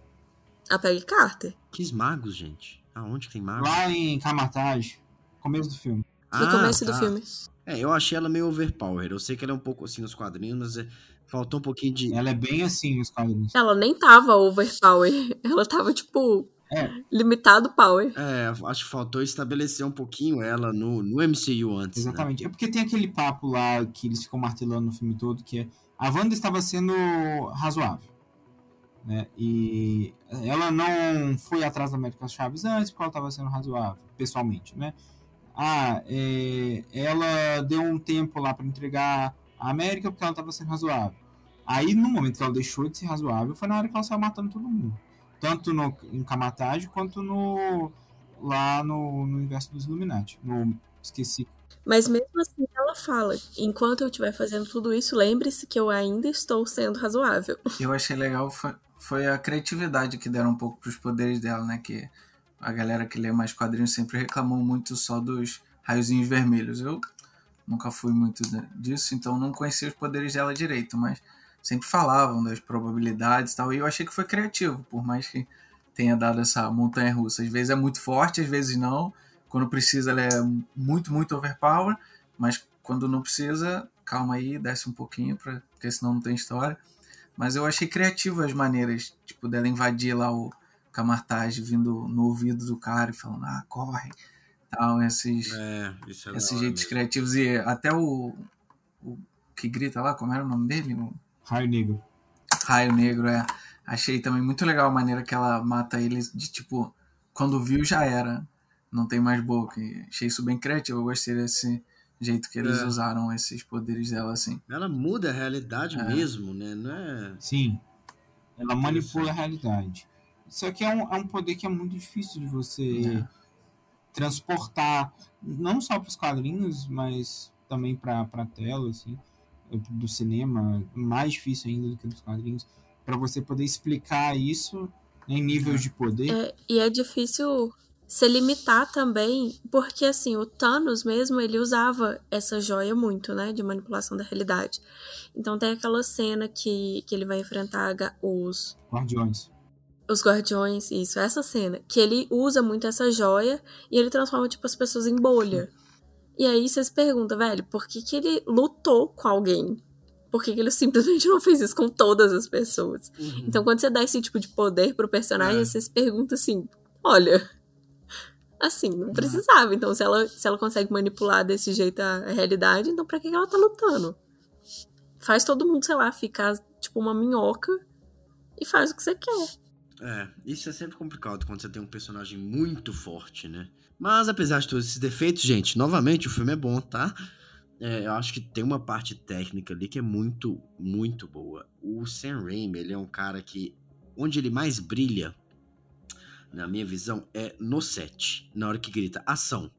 A Peggy Carter.
Que magos, gente? Aonde tem magos?
Lá em Kamatage, começo do filme.
No
Ah,
começo do
tá.
filme.
É, eu achei ela meio overpower. Eu sei que ela é um pouco assim nos quadrinhos, mas é, faltou um pouquinho de.
Ela é bem assim nos quadrinhos.
Ela nem tava overpower. Ela tava, tipo,
É,
limitado power.
É, acho que faltou estabelecer um pouquinho ela no, no MCU antes. né?
exatamente. É porque tem aquele papo lá que eles ficam martelando no filme todo, que é a Wanda estava sendo razoável. Né? E ela não foi atrás da América Chaves antes porque ela estava sendo razoável, pessoalmente, né? Ah, é, ela deu um tempo lá para entregar a América porque ela estava sendo razoável. Aí, no momento que ela deixou de ser razoável, foi na hora que ela saiu matando todo mundo. Tanto no, em Kamatage quanto no lá no, no universo dos Illuminati. No, esqueci.
Mas mesmo assim, ela fala: enquanto eu estiver fazendo tudo isso, lembre-se que eu ainda estou sendo razoável.
eu achei legal foi, a criatividade que deram um pouco pros poderes dela, né? Que a galera que lê mais quadrinhos sempre reclamou muito só dos raiozinhos vermelhos. Eu nunca fui muito disso, então não conhecia os poderes dela direito, mas sempre falavam das probabilidades e tal. E eu achei que foi criativo, por mais que tenha dado essa montanha russa. Às vezes é muito forte, às vezes não. Quando precisa, ela é muito, muito overpower, mas quando não precisa, calma aí, desce um pouquinho, pra, porque senão não tem história. Mas eu achei criativo as maneiras, tipo, dela invadir lá o Camartage, vindo no ouvido do cara e falando, ah, corre. Tal, esses,
É, isso é
esses jeitos
mesmo.
criativos. E até o, o que grita lá, como era o nome dele? O
Raio Negro.
Raio Negro, é. Achei também muito legal a maneira que ela mata eles de tipo, quando viu já era. Não tem mais boca. E achei isso bem criativo. Eu gostei desse jeito que eles
É.
usaram esses poderes dela assim.
Ela muda a realidade
É.
mesmo, né? Não é.
Sim. Ela manipula a realidade. Só que é um, é um poder que é muito difícil de você
É.
transportar, não só para os quadrinhos, mas também para a tela, assim, do cinema, mais difícil ainda do que dos quadrinhos, para você poder explicar isso em níveis de poder.
É, e é difícil se limitar também, porque assim, o Thanos mesmo, ele usava essa joia muito, né, de manipulação da realidade. Então tem aquela cena que, que ele vai enfrentar os,
Guardiões.
os guardiões, isso, essa cena, que ele usa muito essa joia e ele transforma, tipo, as pessoas em bolha. E aí você se pergunta, velho, por que, que ele lutou com alguém? Por que, que ele simplesmente não fez isso com todas as pessoas? Então, quando você dá esse tipo de poder pro personagem,
É.
você se pergunta assim: olha, assim, não precisava. Então, se ela, se ela consegue manipular desse jeito a, a realidade, então pra que, que ela tá lutando? Faz todo mundo, sei lá, ficar tipo uma minhoca e faz o que você quer.
É, isso é sempre complicado quando você tem um personagem muito forte, né? Mas apesar de todos esses defeitos, gente, novamente o filme é bom, tá? É, eu acho que tem uma parte técnica ali que é muito, muito boa. O Sam Raimi, ele é um cara que, onde ele mais brilha, na minha visão, é no set, na hora que grita ação.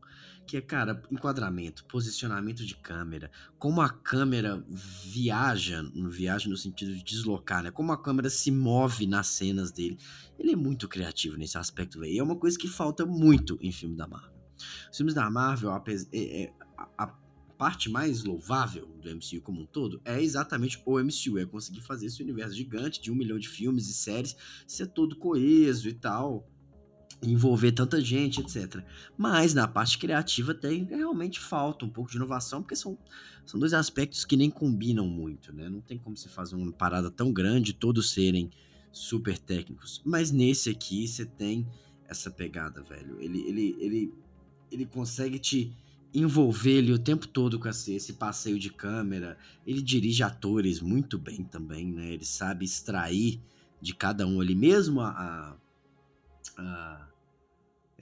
Que é, cara, enquadramento, posicionamento de câmera, como a câmera viaja, viaja no sentido de deslocar, né? Como a câmera se move nas cenas dele. Ele é muito criativo nesse aspecto, velho. E é uma coisa que falta muito em filme da Marvel. Os filmes da Marvel, é- é- a, a parte mais louvável do MCU como um todo é exatamente o MCU, é conseguir fazer esse universo gigante de um milhão de filmes e séries ser todo coeso e tal, envolver tanta gente, etc. Mas na parte criativa tem realmente falta um pouco de inovação, porque são, são dois aspectos que nem combinam muito, né? Não tem como você fazer uma parada tão grande, todos serem super técnicos. Mas nesse aqui você tem essa pegada, velho. Ele, ele, ele, ele consegue te envolver ele o tempo todo com esse, esse passeio de câmera. Ele dirige atores muito bem também, né? Ele sabe extrair de cada um ali, mesmo a, a, a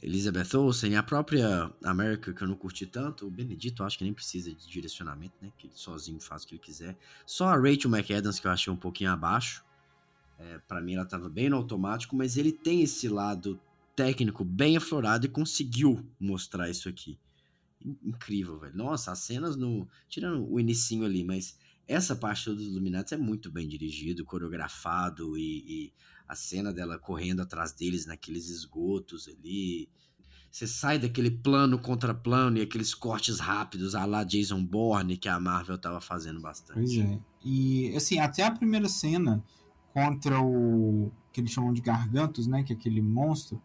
Elizabeth Olsen e a própria América, que eu não curti tanto. O Benedito, acho que nem precisa de direcionamento, né? Que ele sozinho faz o que ele quiser. Só a Rachel McAdams, que eu achei um pouquinho abaixo. É, para mim, ela tava bem no automático, mas ele tem esse lado técnico bem aflorado e conseguiu mostrar isso aqui. In- Incrível, velho. Nossa, as cenas no. Tirando o inicinho ali, mas essa parte dos Illuminati é muito bem dirigido, coreografado e, e a cena dela correndo atrás deles naqueles esgotos ali. Você sai daquele plano contra plano e aqueles cortes rápidos a lá Jason Bourne que a Marvel tava fazendo bastante.
Pois é. E, assim, até a primeira cena contra o que eles chamam de Gargantos, né? Que é aquele monstro.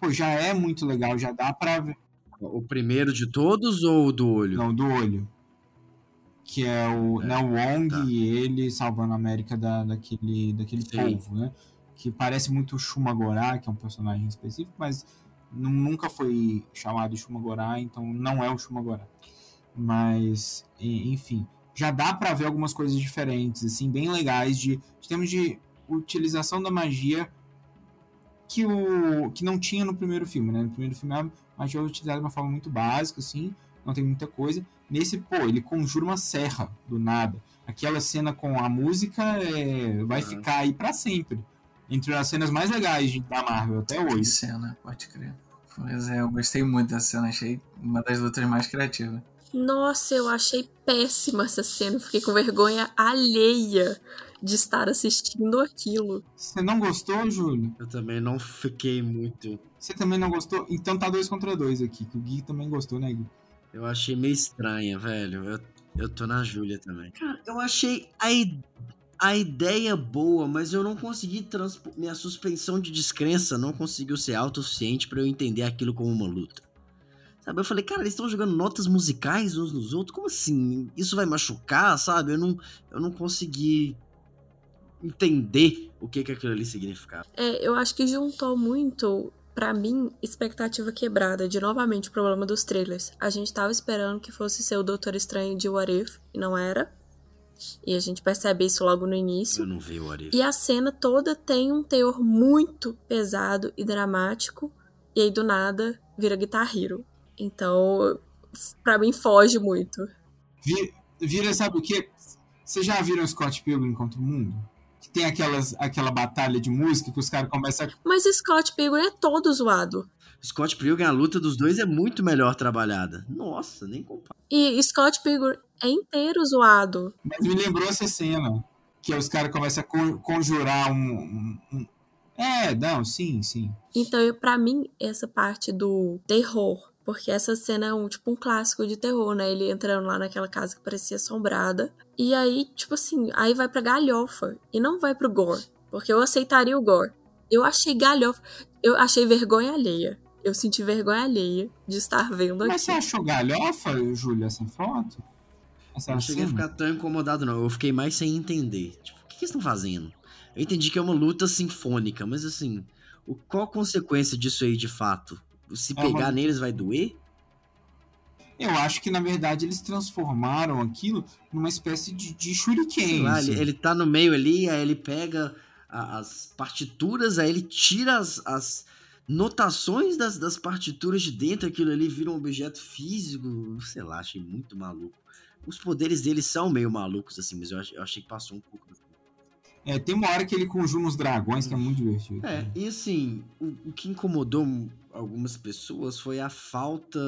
Pô, já é muito legal, já dá pra ver.
O primeiro de todos ou o do olho?
Não, do olho. Que é o,
É,
né, o Wong
tá.
e ele salvando a América da, daquele, daquele
Sim.
povo, né? Que parece muito o Shumagorá, que é um personagem específico, mas nu- nunca foi chamado Shumagorá, então não é o Shumagorá. Mas, enfim, já dá pra ver algumas coisas diferentes, assim, bem legais de, de termos de utilização da magia que o que não tinha no primeiro filme, né? No primeiro filme a magia é utilizada de uma forma muito básica, assim, não tem muita coisa. Nesse, pô, ele conjura uma serra do nada. Aquela cena com a música é, vai
Uhum.
ficar aí pra sempre. Entre as cenas mais legais de- da Marvel até
Que
hoje.
cena, pode crer. Pois é, eu gostei muito dessa cena, achei uma das lutas mais criativas.
Nossa, eu achei péssima essa cena. Fiquei com vergonha alheia de estar assistindo aquilo.
Você não gostou, Júlio?
Eu também não fiquei muito.
Você também não gostou? Então tá dois contra dois aqui, que o Gui também gostou, né, Gui?
Eu achei meio estranha, velho. Eu, eu tô na Júlia também. Cara, eu achei a, a ideia boa, mas eu não consegui transpor. Minha suspensão de descrença não conseguiu ser alta o suficiente pra eu entender aquilo como uma luta. Sabe? Eu falei, cara, eles estão jogando notas musicais uns nos outros? Como assim? Isso vai machucar, sabe? Eu não, eu não consegui entender o que, que aquilo ali significava.
É, eu acho que juntou muito, pra mim, expectativa quebrada de novamente o problema dos trailers. A gente tava esperando que fosse ser o Doutor Estranho de What If, e não era. E a gente percebe isso logo no início.
Eu não vi o Arif.
E a cena toda tem um teor muito pesado e dramático. E aí, do nada, vira Guitar Hero. Então, pra mim, foge muito.
Vi- Vira, sabe o quê? Vocês já viram Scott Pilgrim contra o Mundo? Que tem aquelas, aquela batalha de música que os caras começam a
Mas Scott Pilgrim é todo zoado.
Scott Pilgrim, a luta dos dois é muito melhor trabalhada. Nossa, nem compara.
E Scott Pilgrim é inteiro zoado.
Mas me lembrou essa cena. Que os caras começam a con- conjurar um, um- um- É, não, sim, sim.
Então, pra mim, essa parte do terror. Porque essa cena é um tipo um clássico de terror, né? Ele entrando lá naquela casa que parecia assombrada. E aí, tipo assim, aí vai pra galhofa. E não vai pro gore. Porque eu aceitaria o gore. Eu achei galhofa. Eu achei vergonha alheia. Eu senti vergonha alheia de estar vendo
Mas você
aqui.
achou galhofa, Júlia, essa foto? Essa
Eu não cheguei a ficar tão incomodado, não. Eu fiquei mais sem entender. Tipo, o que, que eles estão fazendo? Eu entendi que é uma luta sinfônica, mas assim, o, qual a consequência disso aí de fato? Se
É
pegar
uma-
neles vai doer?
Eu acho que, na verdade, eles transformaram aquilo numa espécie de, de shuriken.
Lá,
assim.
ele, ele tá no meio ali, aí ele pega a- as partituras, aí ele tira as, as notações das, das partituras de dentro, aquilo ali vira um objeto físico. Sei lá, achei muito maluco. Os poderes dele são meio malucos, assim, mas eu, eu achei que passou um pouco.
É, tem uma hora que ele conjura uns dragões, que é muito divertido.
É, e assim, o, o que incomodou algumas pessoas foi a falta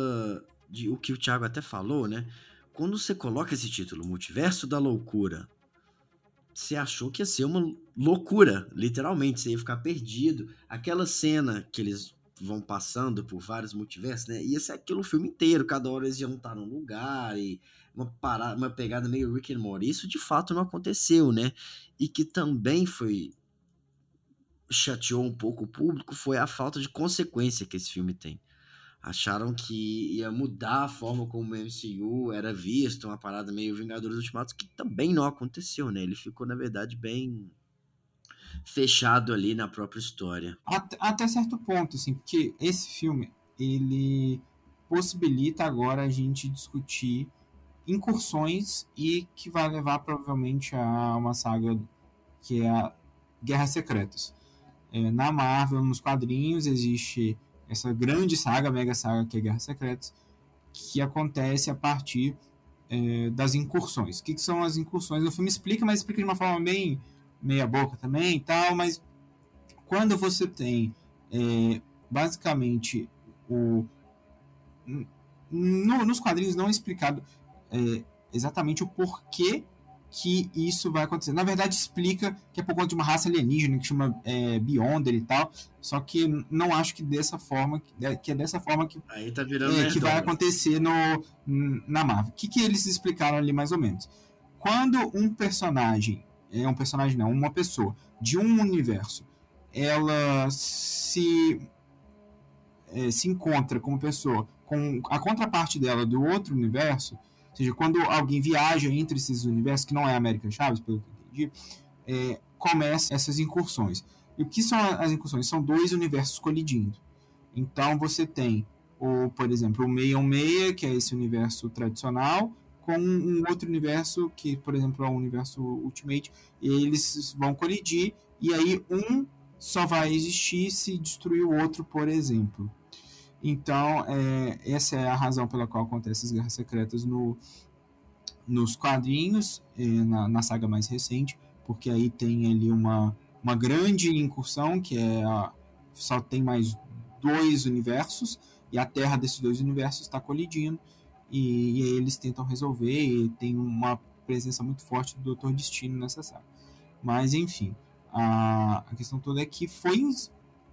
de o que o Thiago até falou, né? Quando você coloca esse título, Multiverso da Loucura, você achou que ia ser uma loucura, literalmente, você ia ficar perdido. Aquela cena que eles vão passando por vários multiversos, né? Ia ser aquilo o filme inteiro, cada hora eles iam estar num lugar e uma, parada, uma pegada meio Rick and Morty. Isso de fato não aconteceu, né? E que também foi chateou um pouco o público foi a falta de consequência que esse filme tem. Acharam que ia mudar a forma como o MCU era visto, uma parada meio Vingadores Ultimatos, que também não aconteceu, né? Ele ficou, na verdade, bem fechado ali na própria história.
Até, até certo ponto, assim, porque esse filme, ele. possibilita agora a gente discutir incursões e que vai levar provavelmente a uma saga que é a Guerras Secretas. É, na Marvel, nos quadrinhos, existe essa grande saga, mega saga que é Guerras Secretas, que acontece a partir é, das incursões. O que, que são as incursões? O filme explica, mas explica de uma forma bem meia boca também e tal, mas quando você tem é, basicamente o no- nos quadrinhos não é explicado é, exatamente o porquê que isso vai acontecer. Na verdade, explica que é por conta de uma raça alienígena que chama é, Beyonder e tal. Só que não acho que dessa forma, que é dessa forma que
tá
é, que vai acontecer no, na Marvel. O que, que eles explicaram ali mais ou menos? Quando um personagem, é um personagem não, uma pessoa de um universo, ela se é, se encontra como pessoa com a contraparte dela do outro universo, ou seja, quando alguém viaja entre esses universos, que não é América Chaves, pelo que eu entendi, é, começam essas incursões. E o que são as incursões? São dois universos colidindo. Então você tem, o, por exemplo, o 616, que é esse universo tradicional, com um outro universo, que, por exemplo, é o universo Ultimate, e eles vão colidir, e aí um só vai existir se destruir o outro, por exemplo. Então, é, essa é a razão pela qual acontecem as guerras secretas no, nos quadrinhos, eh, na, na saga mais recente, porque aí tem ali uma, uma grande incursão, que é a, só tem mais dois universos, e a Terra desses dois universos está colidindo, e, e aí eles tentam resolver, e tem uma presença muito forte do Doutor Destino nessa saga. Mas, enfim, a, a questão toda é que foi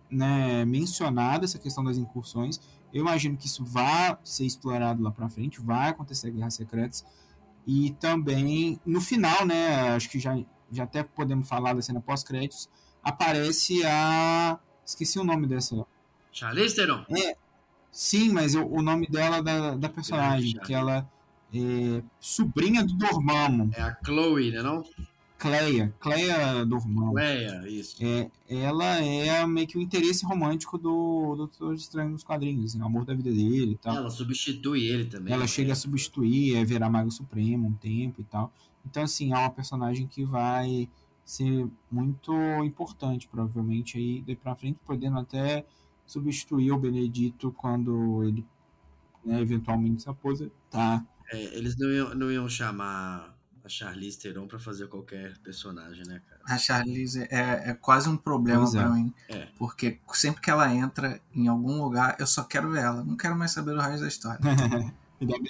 né, mencionada essa questão das incursões. Eu imagino que isso vai ser explorado lá para frente, vai acontecer guerras secretas. E também, no final, né, acho que já, já até podemos falar da cena pós-créditos, aparece a. Esqueci o nome dessa.
Charlize Theron.
É, sim, mas o, o nome dela da, da personagem, que ela é sobrinha do Dormammu,
É a Chloe, né não?
Cleia, Cleia Dormammu.
Leia, isso.
É, ela é meio que o interesse romântico do Doutor Estranho nos quadrinhos, assim, o amor da vida dele e tal.
Ela substitui ele também.
Ela
né?
chega a substituir, é virar Mago Supremo um tempo e tal. Então, assim, é uma personagem que vai ser muito importante, provavelmente, aí daí pra frente, podendo até substituir o Benedito quando ele né, eventualmente se aposentar.
É, eles não iam, não iam chamar a Charlize Theron pra fazer qualquer personagem, né, cara?
A Charlize é, é quase um problema
Pois é.
pra mim.
É.
Porque sempre que ela entra em algum lugar, eu só quero ver ela. Não quero mais saber do resto da história.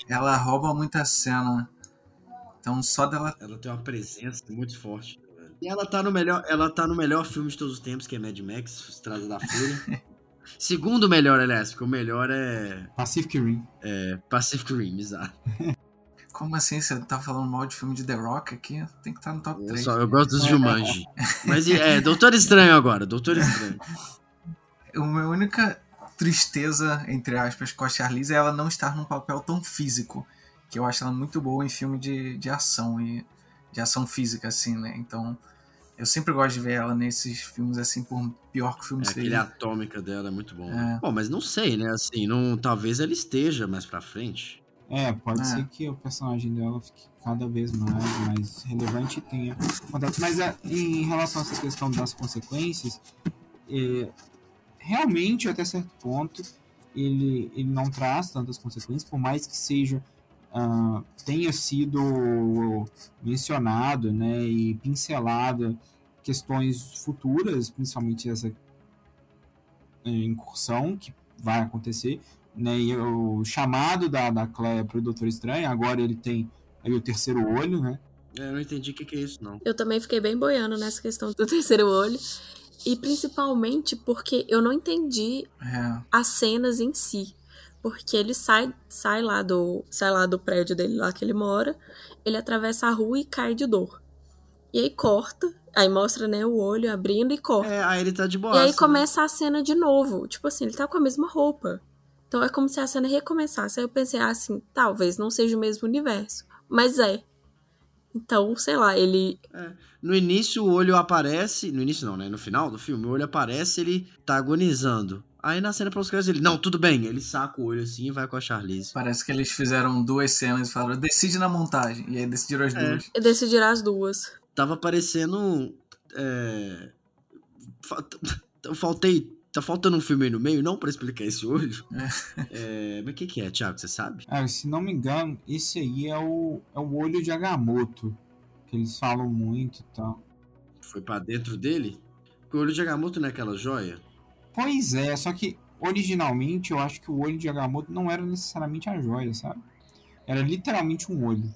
Ela rouba muita cena. Então só dela.
Ela tem uma presença muito forte. velho? E ela tá no melhor, ela tá no melhor filme de todos os tempos, que é Mad Max, Estrada da Fúria. Segundo melhor, aliás, porque o melhor é,
Pacific Rim.
é Pacific Rim, exato.
Como assim? Você tá falando mal de filme de The Rock aqui? Tem que estar no top
Eu,
3.
só- eu gosto dos Jumanji. Mas é, Doutor Estranho agora, Doutor Estranho.
A minha única tristeza, entre aspas, com a Charlize é ela não estar num papel tão físico. Que eu acho ela muito boa em filme de, de ação e de ação física, assim, né? Então, eu sempre gosto de ver ela nesses filmes assim, por pior que o filme
É, aquele
seja.
atômica dela é muito bom.
É.
Bom, mas não sei, né? Assim, não, talvez ela esteja mais pra frente.
É, pode
É.
ser que o personagem dela fique cada vez mais, mais relevante e tenha contato. Mas é, em relação a essa questão das consequências, é, realmente, até certo ponto, ele, ele não traz tantas consequências, por mais que seja ah, tenha sido mencionado né, e pincelado questões futuras, principalmente essa é, incursão que vai acontecer, né, e o chamado da, da Cleia pro Doutor Estranho, agora ele tem aí o terceiro olho, né?
É, eu não entendi o que, que é isso, não.
Eu também fiquei bem boiando nessa questão do terceiro olho. E principalmente porque eu não entendi
É,
as cenas em si. Porque ele sai, sai, lá do, sai lá do prédio dele, lá que ele mora, ele atravessa a rua e cai de dor. E aí corta, aí mostra né, o olho abrindo e corta.
É, aí ele tá de boa.
e aí começa a cena de novo. Tipo assim, ele tá com a mesma roupa. Então é como se a cena recomeçasse. Aí eu pensei ah, assim, talvez não seja o mesmo universo. Mas é. Então, sei lá, ele.
No início o olho aparece. No início não, né? No final do filme, o olho aparece, ele tá agonizando. Aí na cena pós créditos ele, não, tudo bem. Ele saca o olho assim e vai com a Charlize.
Parece que eles fizeram duas cenas e falaram, decide na montagem. E aí decidiram as
É.
duas.
E decidirá as duas.
Tava parecendo. É... faltei. Tá faltando um filme aí no meio, não pra explicar esse olho. É, Mas o que, que é, Thiago? Você sabe?
Ah, se não me engano, esse aí é o, é o olho de Agamotto. Que eles falam muito e tal.
Foi pra dentro dele? Porque o olho de Agamotto não é aquela joia?
Pois é, só que originalmente eu acho que o olho de Agamotto não era necessariamente a joia, sabe? Era literalmente um olho.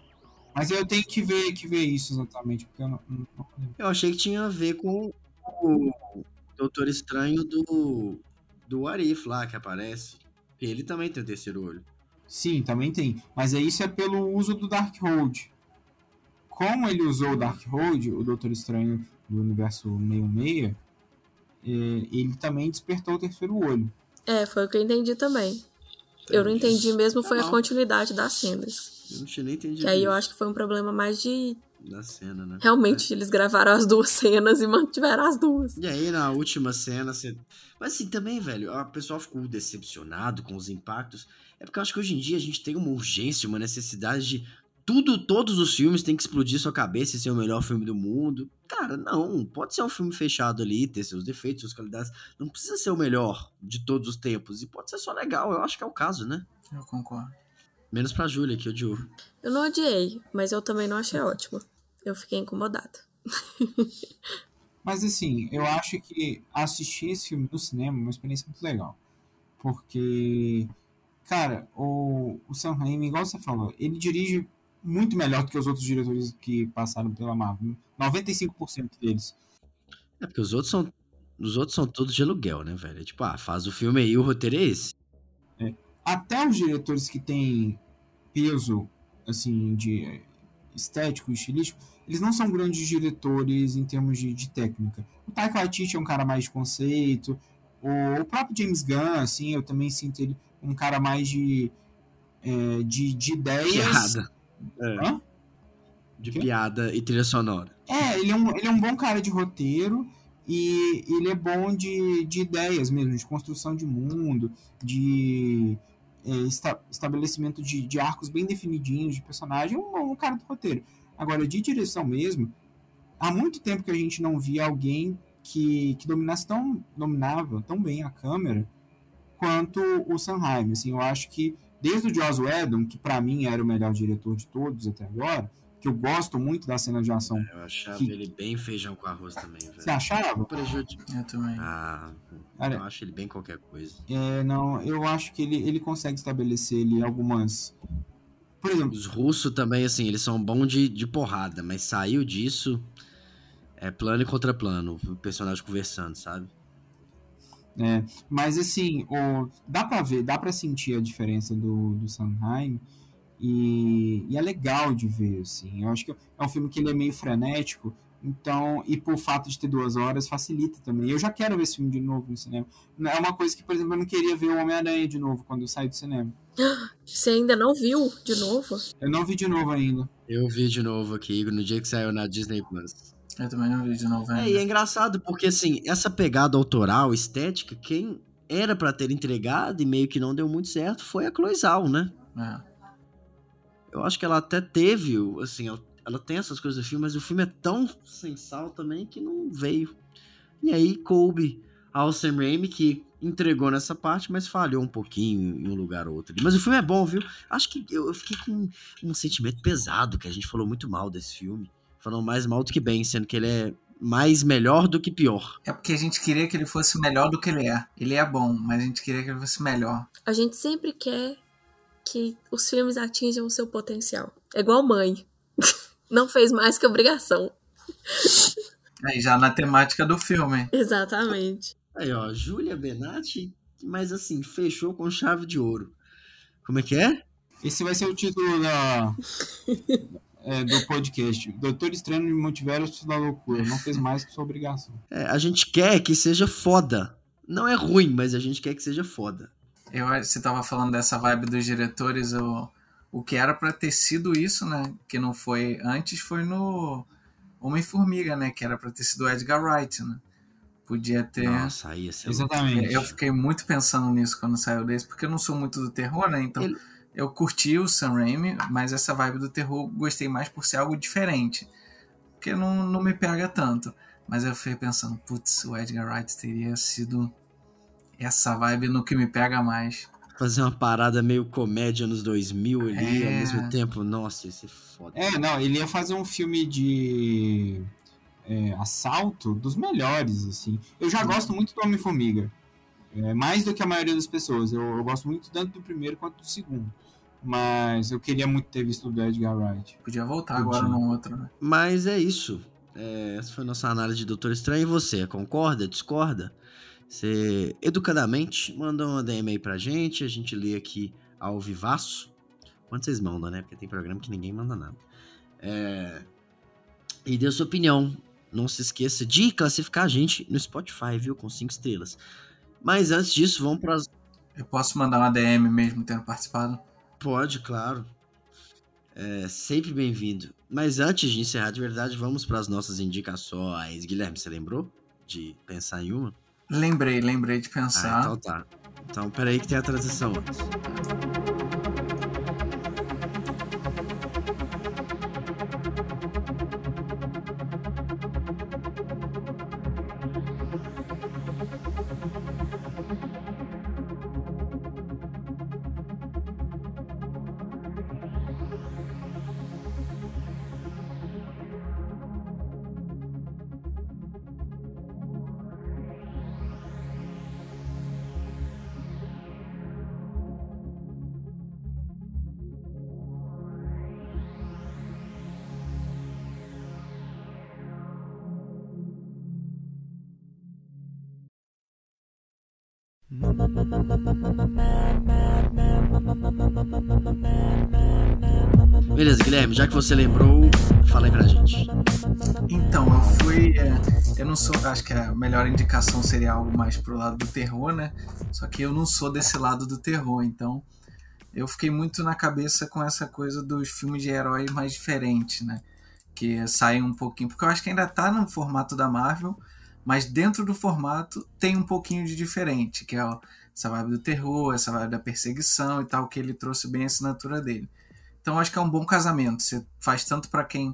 Mas eu tenho que ver, que ver isso exatamente, porque eu não, não-.
Eu achei que tinha a ver com o Doutor Estranho do. do Arif lá que aparece. Ele também tem o terceiro olho.
Sim, também tem. Mas aí isso é pelo uso do Darkhold. Como ele usou o Darkhold, o Doutor Estranho do universo 66, é, ele também despertou o terceiro olho.
É, foi o que eu entendi também. Eu não entendi mesmo, foi
Tá
a
bom.
continuidade das cenas.
Eu não tinha nem entendido.
Que aí eu acho que foi um problema mais de.
Da cena, né?
Realmente, eles gravaram as duas cenas e mantiveram as duas.
E aí, na última cena, você. Mas assim, também, velho, a pessoa ficou decepcionado com os impactos. É porque eu acho que hoje em dia a gente tem uma urgência, uma necessidade de. Tudo, todos os filmes têm que explodir sua cabeça e ser o melhor filme do mundo. Cara, não. Pode ser um filme fechado ali, ter seus defeitos, suas qualidades. Não precisa ser o melhor de todos os tempos. E pode ser só legal. Eu acho que é o caso, né?
Eu concordo.
Menos pra Júlia, que odiou.
Eu não odiei, mas eu também não achei ótimo. Eu fiquei incomodada.
Mas assim, eu acho que assistir esse filme no cinema é uma experiência muito legal. Porque, cara, o, o Sam Raimi, igual você falou, ele dirige muito melhor do que os outros diretores que passaram pela Marvel. 95% deles.
É porque os outros são. Os outros são todos de aluguel, né, velho? É Tipo, ah, faz o filme aí, o roteiro é esse.
Até os diretores que têm peso, assim, de estético e estilístico, eles não são grandes diretores em termos de, de técnica. O Taika Waititi é um cara mais de conceito. O, o próprio James Gunn, assim, eu também sinto ele um cara mais de, eh, de, de ideias.
Piada. É. De
Quê?
piada e trilha sonora.
É, ele é, um, ele é um bom cara de roteiro e ele é bom de, de ideias mesmo, de construção de mundo, de é, esta- estabelecimento de, de arcos bem definidinhos de personagem. Um bom cara do roteiro. Agora, de direção mesmo, há muito tempo que a gente não via alguém que, que dominasse tão, dominava tão bem a câmera quanto o Sanheim. Assim, eu acho que desde o Joss Whedon, que pra mim era o melhor diretor de todos até agora, que eu gosto muito da cena de ação.
Eu achava
Que-
ele bem feijão com arroz também, velho.
Você achava?
Eu também.
Ah,
Cara,
eu acho ele bem qualquer coisa.
É, não, eu acho que ele, ele consegue estabelecer ali algumas. Por exemplo,
Os russos também, assim, eles são bons de, de porrada, mas saiu disso. É plano e contra plano, o personagem conversando, sabe?
é, mas assim, o, dá pra ver, dá pra sentir a diferença do, do Sanheim e, e é legal de ver, assim. Eu acho que é um filme que ele é meio frenético, então, e por fato de ter duas horas, facilita também. Eu já quero ver esse filme de novo no cinema. É uma coisa que, por exemplo, eu não queria ver o Homem-Aranha de novo quando eu saí do cinema.
Você ainda não viu de novo?
Eu não vi de novo ainda.
Eu vi de novo aqui, no dia que saiu na Disney Plus.
Eu também não vi de novo
É,
ainda.
e é engraçado, porque assim, essa pegada autoral, estética, quem era pra ter entregado e meio que não deu muito certo foi a Chloe Zhao, né?
É.
Eu acho que ela até teve, o- assim, ela- ela tem essas coisas do filme, mas o filme é tão sem sal também que não veio. E aí coube ao Sam Raimi, que entregou nessa parte, mas falhou um pouquinho em um lugar ou outro. ali. Mas o filme é bom, viu? Acho que eu, eu fiquei com um sentimento pesado, que a gente falou muito mal desse filme. Falou mais mal do que bem, sendo que ele é mais melhor do que pior.
É porque a gente queria que ele fosse melhor do que ele é. Ele é bom, mas a gente queria que ele fosse melhor.
A gente sempre quer que os filmes atinjam o seu potencial. É igual mãe. Não fez mais que obrigação.
Aí já na temática do filme.
Exatamente.
Aí, ó, Júlia Benatti, mas assim, fechou com chave de ouro. Como é que é?
Esse vai ser o título da, é, do podcast. Doutor Estranho no Multiverso da Loucura. Não fez mais que sua obrigação.
É, a gente quer que seja foda. Não é ruim, mas a gente quer que seja foda.
Eu, você tava falando dessa vibe dos diretores, o, o que era pra ter sido isso, né? Que não foi antes, foi no Homem-Formiga, né? Que era pra ter sido o Edgar Wright, né? Podia ter.
Nossa, aí ia ser
Exatamente.
Eu fiquei muito pensando nisso quando saiu desse, porque eu não sou muito do terror, né? Então
Ele-
eu curti o Sam Raimi, mas essa vibe do terror eu gostei mais por ser algo diferente. Porque não, não me pega tanto. Mas eu fiquei pensando, putz, o Edgar Wright teria sido essa vibe no que me pega mais.
fazer uma parada meio comédia nos 2000 ali,
É.
ao mesmo tempo. Nossa, ia ser foda.
É, não, ele ia fazer um filme de é, assalto dos melhores, assim. Eu já gosto muito do Homem-Formiga. É, mais do que a maioria das pessoas. Eu, eu gosto muito tanto do primeiro quanto do segundo. Mas eu queria muito ter visto o do Edgar Wright.
Podia voltar
Podia.
agora num outro, né?
Mas é isso. É, essa foi a nossa análise de Doutor Estranho. E você, concorda? Discorda? Você, educadamente, manda uma DM aí pra gente. A gente lê aqui ao vivaço. Quando vocês mandam, né? Porque tem programa que ninguém manda nada. É, E dê a sua opinião. Não se esqueça de classificar a gente no Spotify, viu? Com cinco estrelas. Mas antes disso, vamos para
Eu posso mandar uma DM mesmo tendo participado?
Pode, claro. É sempre bem-vindo. Mas antes de encerrar de verdade, vamos para as nossas indicações. Guilherme, você lembrou de pensar em uma?
Lembrei, lembrei de
Ah,
pensar.
então tá. Então, peraí que tem a transição antes. Já que você lembrou, fala aí pra gente.
Então, eu fui. é, eu não sou. Acho que a melhor indicação seria algo mais pro lado do terror, né? Só que eu não sou desse lado do terror, então. Eu fiquei muito na cabeça com essa coisa dos filmes de heróis mais diferentes, né? Que saem um pouquinho. Porque eu acho que ainda tá no formato da Marvel, mas dentro do formato tem um pouquinho de diferente, que é ó, essa vibe do terror, essa vibe da perseguição e tal, que ele trouxe bem a assinatura dele. Então acho que é um bom casamento. Você faz tanto para quem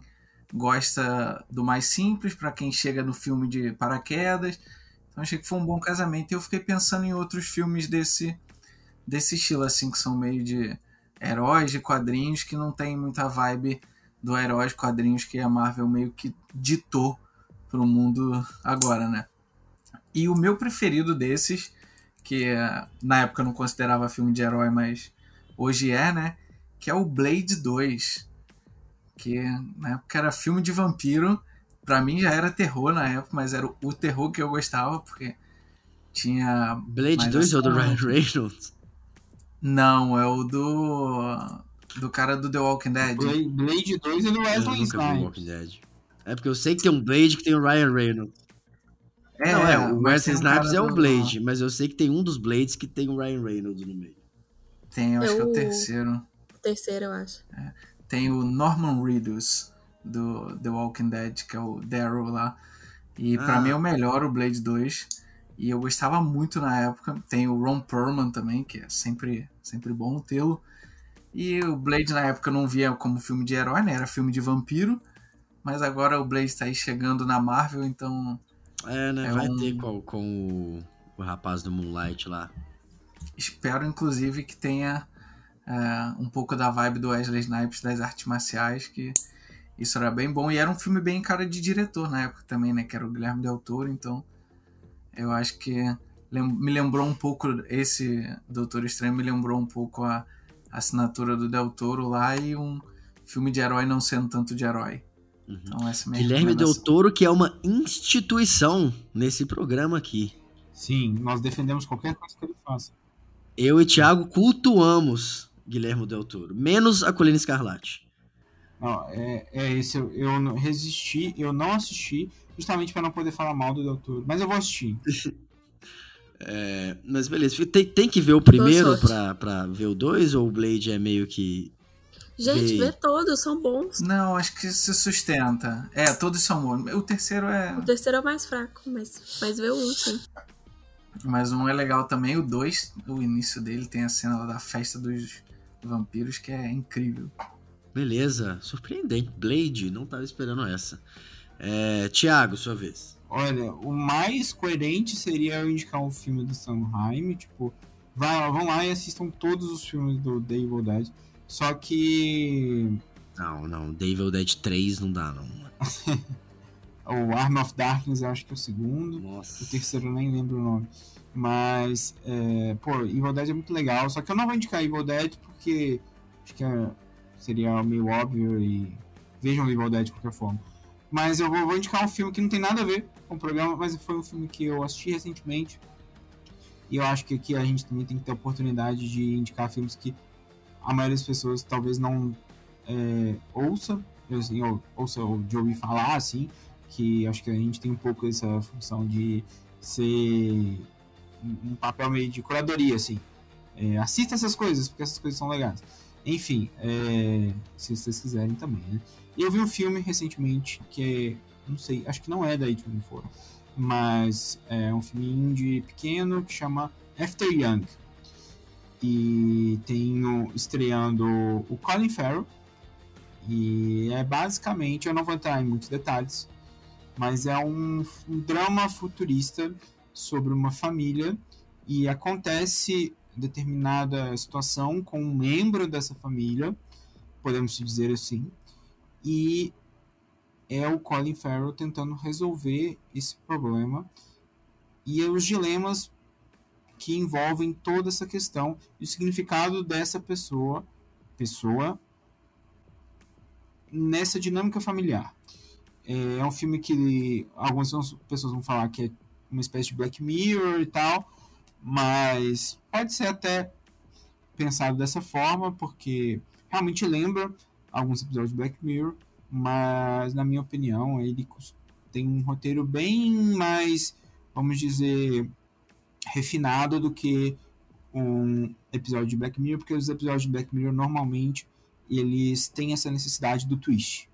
gosta do mais simples, para quem chega no filme de paraquedas. Então achei que foi um bom casamento. E eu fiquei pensando em outros filmes desse, desse estilo, assim, que são meio de heróis de quadrinhos, que não tem muita vibe do herói de quadrinhos que a Marvel meio que ditou pro mundo agora, né? E o meu preferido desses, que eh, na época eu não considerava filme de herói, mas hoje é, né? Que é o Blade 2 que na época era filme de vampiro. Pra mim já era terror na época, mas era o terror que eu gostava, porque tinha.
Blade
mais
2 ou do. Ryan Reynolds?
Não, é o do. Do cara do The Walking Dead.
Blade, Blade 2 é do
Eu
Wesley
nunca vi
Snipes.
Walking Dead. É porque eu sei que tem um Blade que tem o Ryan Reynolds.
É,
não, é, o Wesley
um
Snipes é o
do-
Blade, mas eu sei que tem um dos Blades que tem o Ryan Reynolds no meio.
Tem, eu acho que é o
Eu-
terceiro.
Terceiro, eu acho.
Tem o Norman Reedus do The Walking Dead, que é o Daryl lá. E pra
Ah.
mim é o melhor, o Blade 2. E eu gostava muito na época. Tem o Ron Perlman também, que é sempre, sempre bom tê-lo. E o Blade na época eu não via como filme de herói, né? Era filme de vampiro. Mas agora o Blade tá aí chegando na Marvel, então
É, né?
É
Vai
um-
ter com, com o, o rapaz do Moonlight lá.
espero inclusive que tenha é, um pouco da vibe do Wesley Snipes das artes marciais, que isso era bem bom. E era um filme bem cara de diretor na época também, né? Que era o Guilherme Del Toro, então eu acho que lem- me lembrou um pouco, esse Doutor Estranho me lembrou um pouco a assinatura do Del Toro lá e um filme de herói não sendo tanto de herói. Então essa é a
Guilherme Del. Toro, que é uma instituição nesse programa aqui.
Sim, nós defendemos qualquer coisa que ele faça.
Eu e Thiago cultuamos Guilherme Del Toro. Menos a Colina Escarlate.
Não, é, é esse, eu, eu não- resisti, eu não assisti, justamente para não poder falar mal do Doutor. Mas eu vou assistir.
É, mas beleza, tem, tem que ver o primeiro pra ver o 2 ou o Blade é meio que.
Gente,
Vê.
vê todos, são bons.
Não, acho que se sustenta. É, todos são bons. O terceiro é.
O terceiro é o mais fraco, mas, mas vê o último.
Mas um é legal também. O dois, o início dele tem a cena lá da festa dos vampiros que é incrível.
Beleza, surpreendente. Blade, não tava esperando essa. É, Tiago, sua vez.
Olha, o mais coerente seria eu indicar um filme do Sanheim, tipo, vá, vão lá e assistam todos os filmes do The Evil Dead. Só que
Não, não, Devil Dead 3 não dá, não.
o Arm of Darkness eu acho que é o segundo.
Nossa.
O terceiro eu nem lembro o nome. Mas, é, pô, Evil Dead é muito legal. Só que eu não vou indicar Evil Dead porque acho que é- seria meio óbvio e vejam Dead de qualquer forma. Mas eu vou, vou indicar um filme que não tem nada a ver com o programa, mas foi um filme que eu assisti recentemente. E eu acho que aqui a gente também tem que ter a oportunidade de indicar filmes que a maioria das pessoas talvez não é, ouça, assim, ou, ouça ou de ouvir falar, assim, que acho que a gente tem um pouco essa função de ser um papel meio de curadoria, assim. É, assista essas coisas, porque essas coisas são legais. Enfim, é, se vocês quiserem também, né? Eu vi um filme recentemente que é, não sei, acho que não é da HBO4, mas é um filme indie pequeno que chama After Young. E tem no- estreando o Colin Farrell. E é basicamente, eu não vou entrar em muitos detalhes, mas é um, um drama futurista sobre uma família e acontece determinada situação com um membro dessa família, podemos dizer assim, e é o Colin Farrell tentando resolver esse problema e os dilemas que envolvem toda essa questão e o significado dessa pessoa, pessoa nessa dinâmica familiar. É, é um filme que algumas pessoas vão falar que é uma espécie de Black Mirror e tal, mas pode ser até pensado dessa forma, porque realmente lembra alguns episódios de Black Mirror, mas na minha opinião ele tem um roteiro bem mais, vamos dizer, refinado do que um episódio de Black Mirror, porque os episódios de Black Mirror normalmente eles têm essa necessidade do twist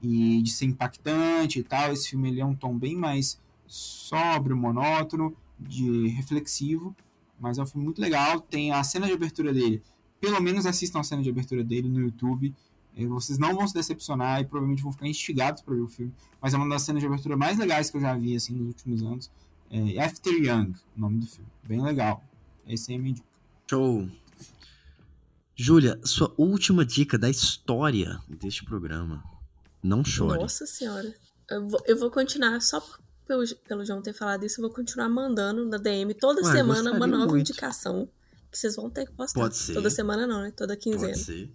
e de ser impactante e tal. Esse filme ele é um tom bem mais sóbrio, monótono, de reflexivo, mas é um filme muito legal. Tem a cena de abertura dele. Pelo menos assistam a cena de abertura dele no YouTube. Eh, Vocês não vão se decepcionar e provavelmente vão ficar instigados para ver o filme. Mas é uma das cenas de abertura mais legais que eu já vi assim nos últimos anos. É After Young, o nome do filme. Bem legal. Esse é a minha dica.
Show. Júlia, sua última dica da história deste programa. Não chore.
Nossa senhora. Eu vou, eu vou continuar, só por- pelo, pelo João ter falado isso, eu vou continuar mandando na DM toda
Ué,
semana uma nova
muito.
indicação. Que vocês vão ter que postar.
Pode ser.
Toda semana não, né? Toda quinzena.
Pode ser.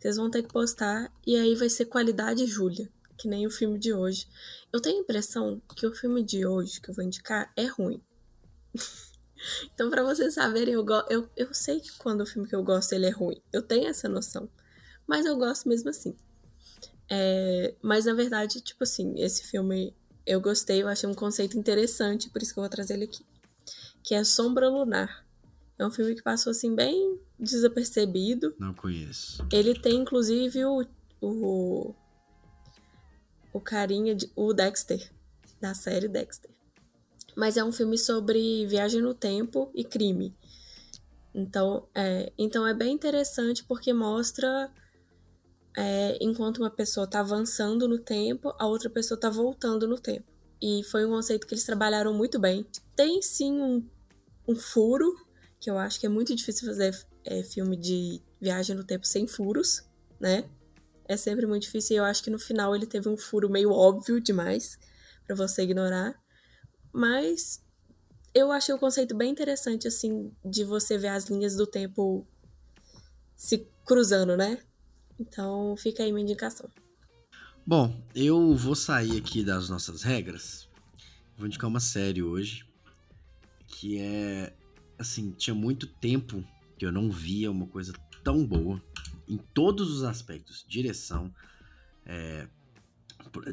Vocês vão ter que postar e aí vai ser qualidade Júlia, que nem o filme de hoje. Eu tenho a impressão que o filme de hoje que eu vou indicar é ruim. então, pra vocês saberem, eu, eu, eu sei que quando o filme que eu gosto ele é ruim. Eu tenho essa noção. Mas eu gosto mesmo assim. É, mas na verdade, tipo assim, esse filme eu gostei, eu achei um conceito interessante, por isso que eu vou trazer ele aqui. Que é Sombra Lunar. É um filme que passou assim bem desapercebido.
Não conheço.
Ele tem, inclusive, o, o, o carinha de. o Dexter, da série Dexter. Mas é um filme sobre viagem no tempo e crime. Então é, então é bem interessante porque mostra é, enquanto uma pessoa tá avançando no tempo, a outra pessoa tá voltando no tempo. E foi um conceito que eles trabalharam muito bem. Tem sim um, um furo, que eu acho que é muito difícil fazer é, filme de viagem no tempo sem furos, né? É sempre muito difícil e eu acho que no final ele teve um furo meio óbvio demais pra você ignorar. Mas eu achei o conceito bem interessante, assim, de você ver as linhas do tempo se cruzando, né? Então fica aí minha indicação.
Bom, eu vou sair aqui das nossas regras. Vou indicar uma série hoje. Que é. Assim, tinha muito tempo que eu não via uma coisa tão boa. Em todos os aspectos: direção, é,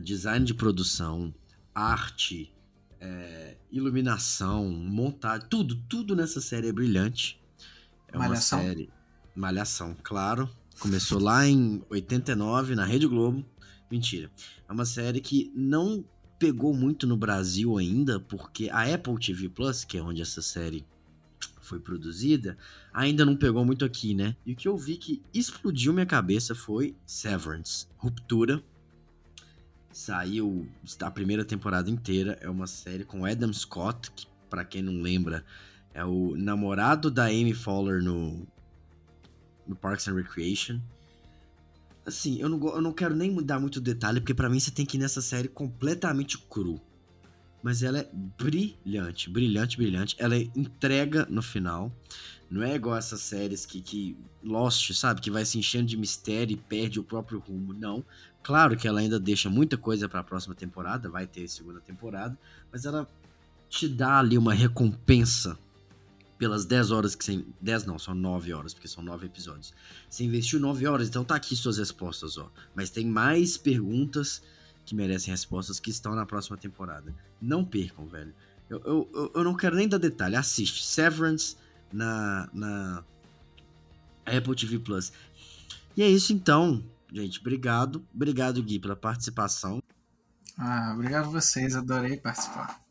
design de produção, arte, é, iluminação, montagem. Tudo, tudo nessa série é brilhante. É
Malhação?
uma série. Malhação, claro. Começou lá em 89, na Rede Globo. Mentira. É uma série que não pegou muito no Brasil ainda, porque a Apple TV Plus, que é onde essa série foi produzida, ainda não pegou muito aqui, né? E o que eu vi que explodiu minha cabeça foi Severance, Ruptura. Saiu a primeira temporada inteira, é uma série com Adam Scott, que para quem não lembra, é o namorado da Amy Fowler no no Parks and Recreation. Assim, eu não, eu não quero nem mudar muito detalhe, porque pra mim você tem que ir nessa série completamente cru. Mas ela é brilhante, brilhante, brilhante. Ela entrega no final. Não é igual essas séries que, que Lost, sabe? Que vai se enchendo de mistério e perde o próprio rumo. Não. Claro que ela ainda deixa muita coisa pra próxima temporada, vai ter segunda temporada. Mas ela te dá ali uma recompensa pelas 10 horas que você. 10 não, são 9 horas, porque são 9 episódios. Você investiu 9 horas, então tá aqui suas respostas, ó. Mas tem mais perguntas que merecem respostas que estão na próxima temporada. Não percam, velho. Eu, eu, eu- não quero nem dar detalhe. Assiste. Severance na, na Apple TV Plus. E é isso então, gente. Obrigado. Obrigado, Gui, pela participação.
Ah, obrigado a vocês, adorei participar.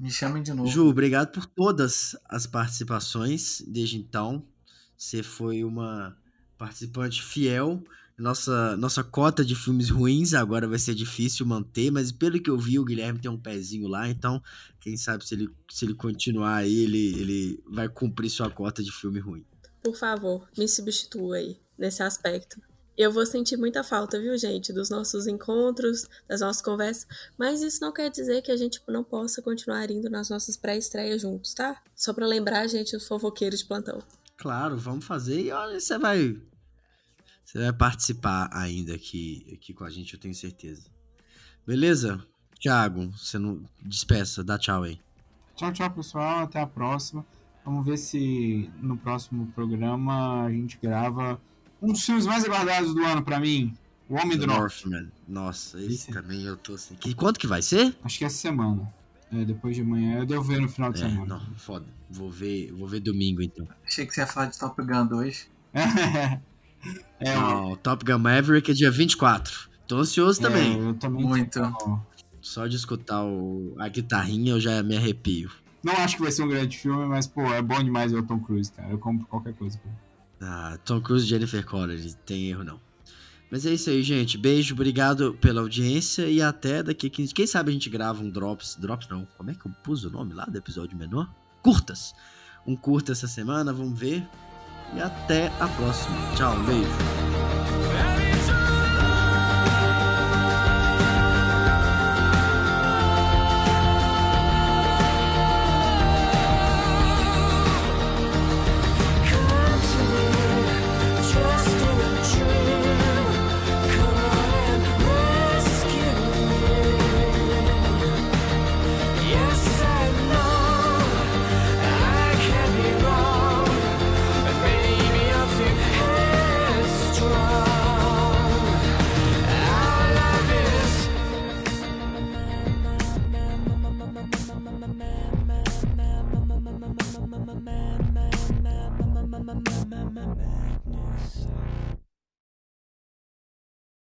Me chamem de novo.
Ju, obrigado por todas as participações desde então. Você foi uma participante fiel. Nossa, nossa cota de filmes ruins agora vai ser difícil manter, mas pelo que eu vi, o Guilherme tem um pezinho lá, então quem sabe se ele, se ele continuar aí, ele, ele vai cumprir sua cota de filme ruim.
Por favor, me substitua aí nesse aspecto. Eu vou sentir muita falta, viu, gente, dos nossos encontros, das nossas conversas, mas isso não quer dizer que a gente não possa continuar indo nas nossas pré-estreias juntos, tá? Só pra lembrar a gente os fofoqueiros de plantão.
Claro, vamos fazer e olha, você vai. Você vai participar ainda aqui, aqui com a gente, eu tenho certeza. Beleza? Thiago, você não despeça, dá tchau aí.
Tchau, tchau, pessoal. Até a próxima. Vamos ver se no próximo programa a gente grava um dos filmes mais aguardados do ano pra mim. O Homem do Norte.
Northman. Nossa, esse
Esse-
também eu tô assim. Que, quanto que vai ser?
Acho que essa semana. É, depois de amanhã. Eu devo ver no final de
É,
semana.
não, foda. Vou ver, vou ver domingo então.
Achei que você ia falar de Top Gun 2.
é, o-
Não, Top Gun Maverick é dia 24. Tô ansioso também.
é, eu também
Muito.
tô-
Só de escutar o- a guitarrinha eu já me arrepio.
Não acho que vai ser um grande filme, mas, pô, é bom demais ver o Tom Cruise, cara. Eu compro qualquer coisa. Cara.
Ah, Tom Cruise Jennifer Connelly, tem erro não. Mas é isso aí, gente. Beijo, obrigado pela audiência e até daqui a 15. Quem sabe a gente grava um Drops. Drops não. Como é que eu pus o nome lá do episódio menor? Curtas. Um curta essa semana, vamos ver. E até a próxima. Tchau, beijo.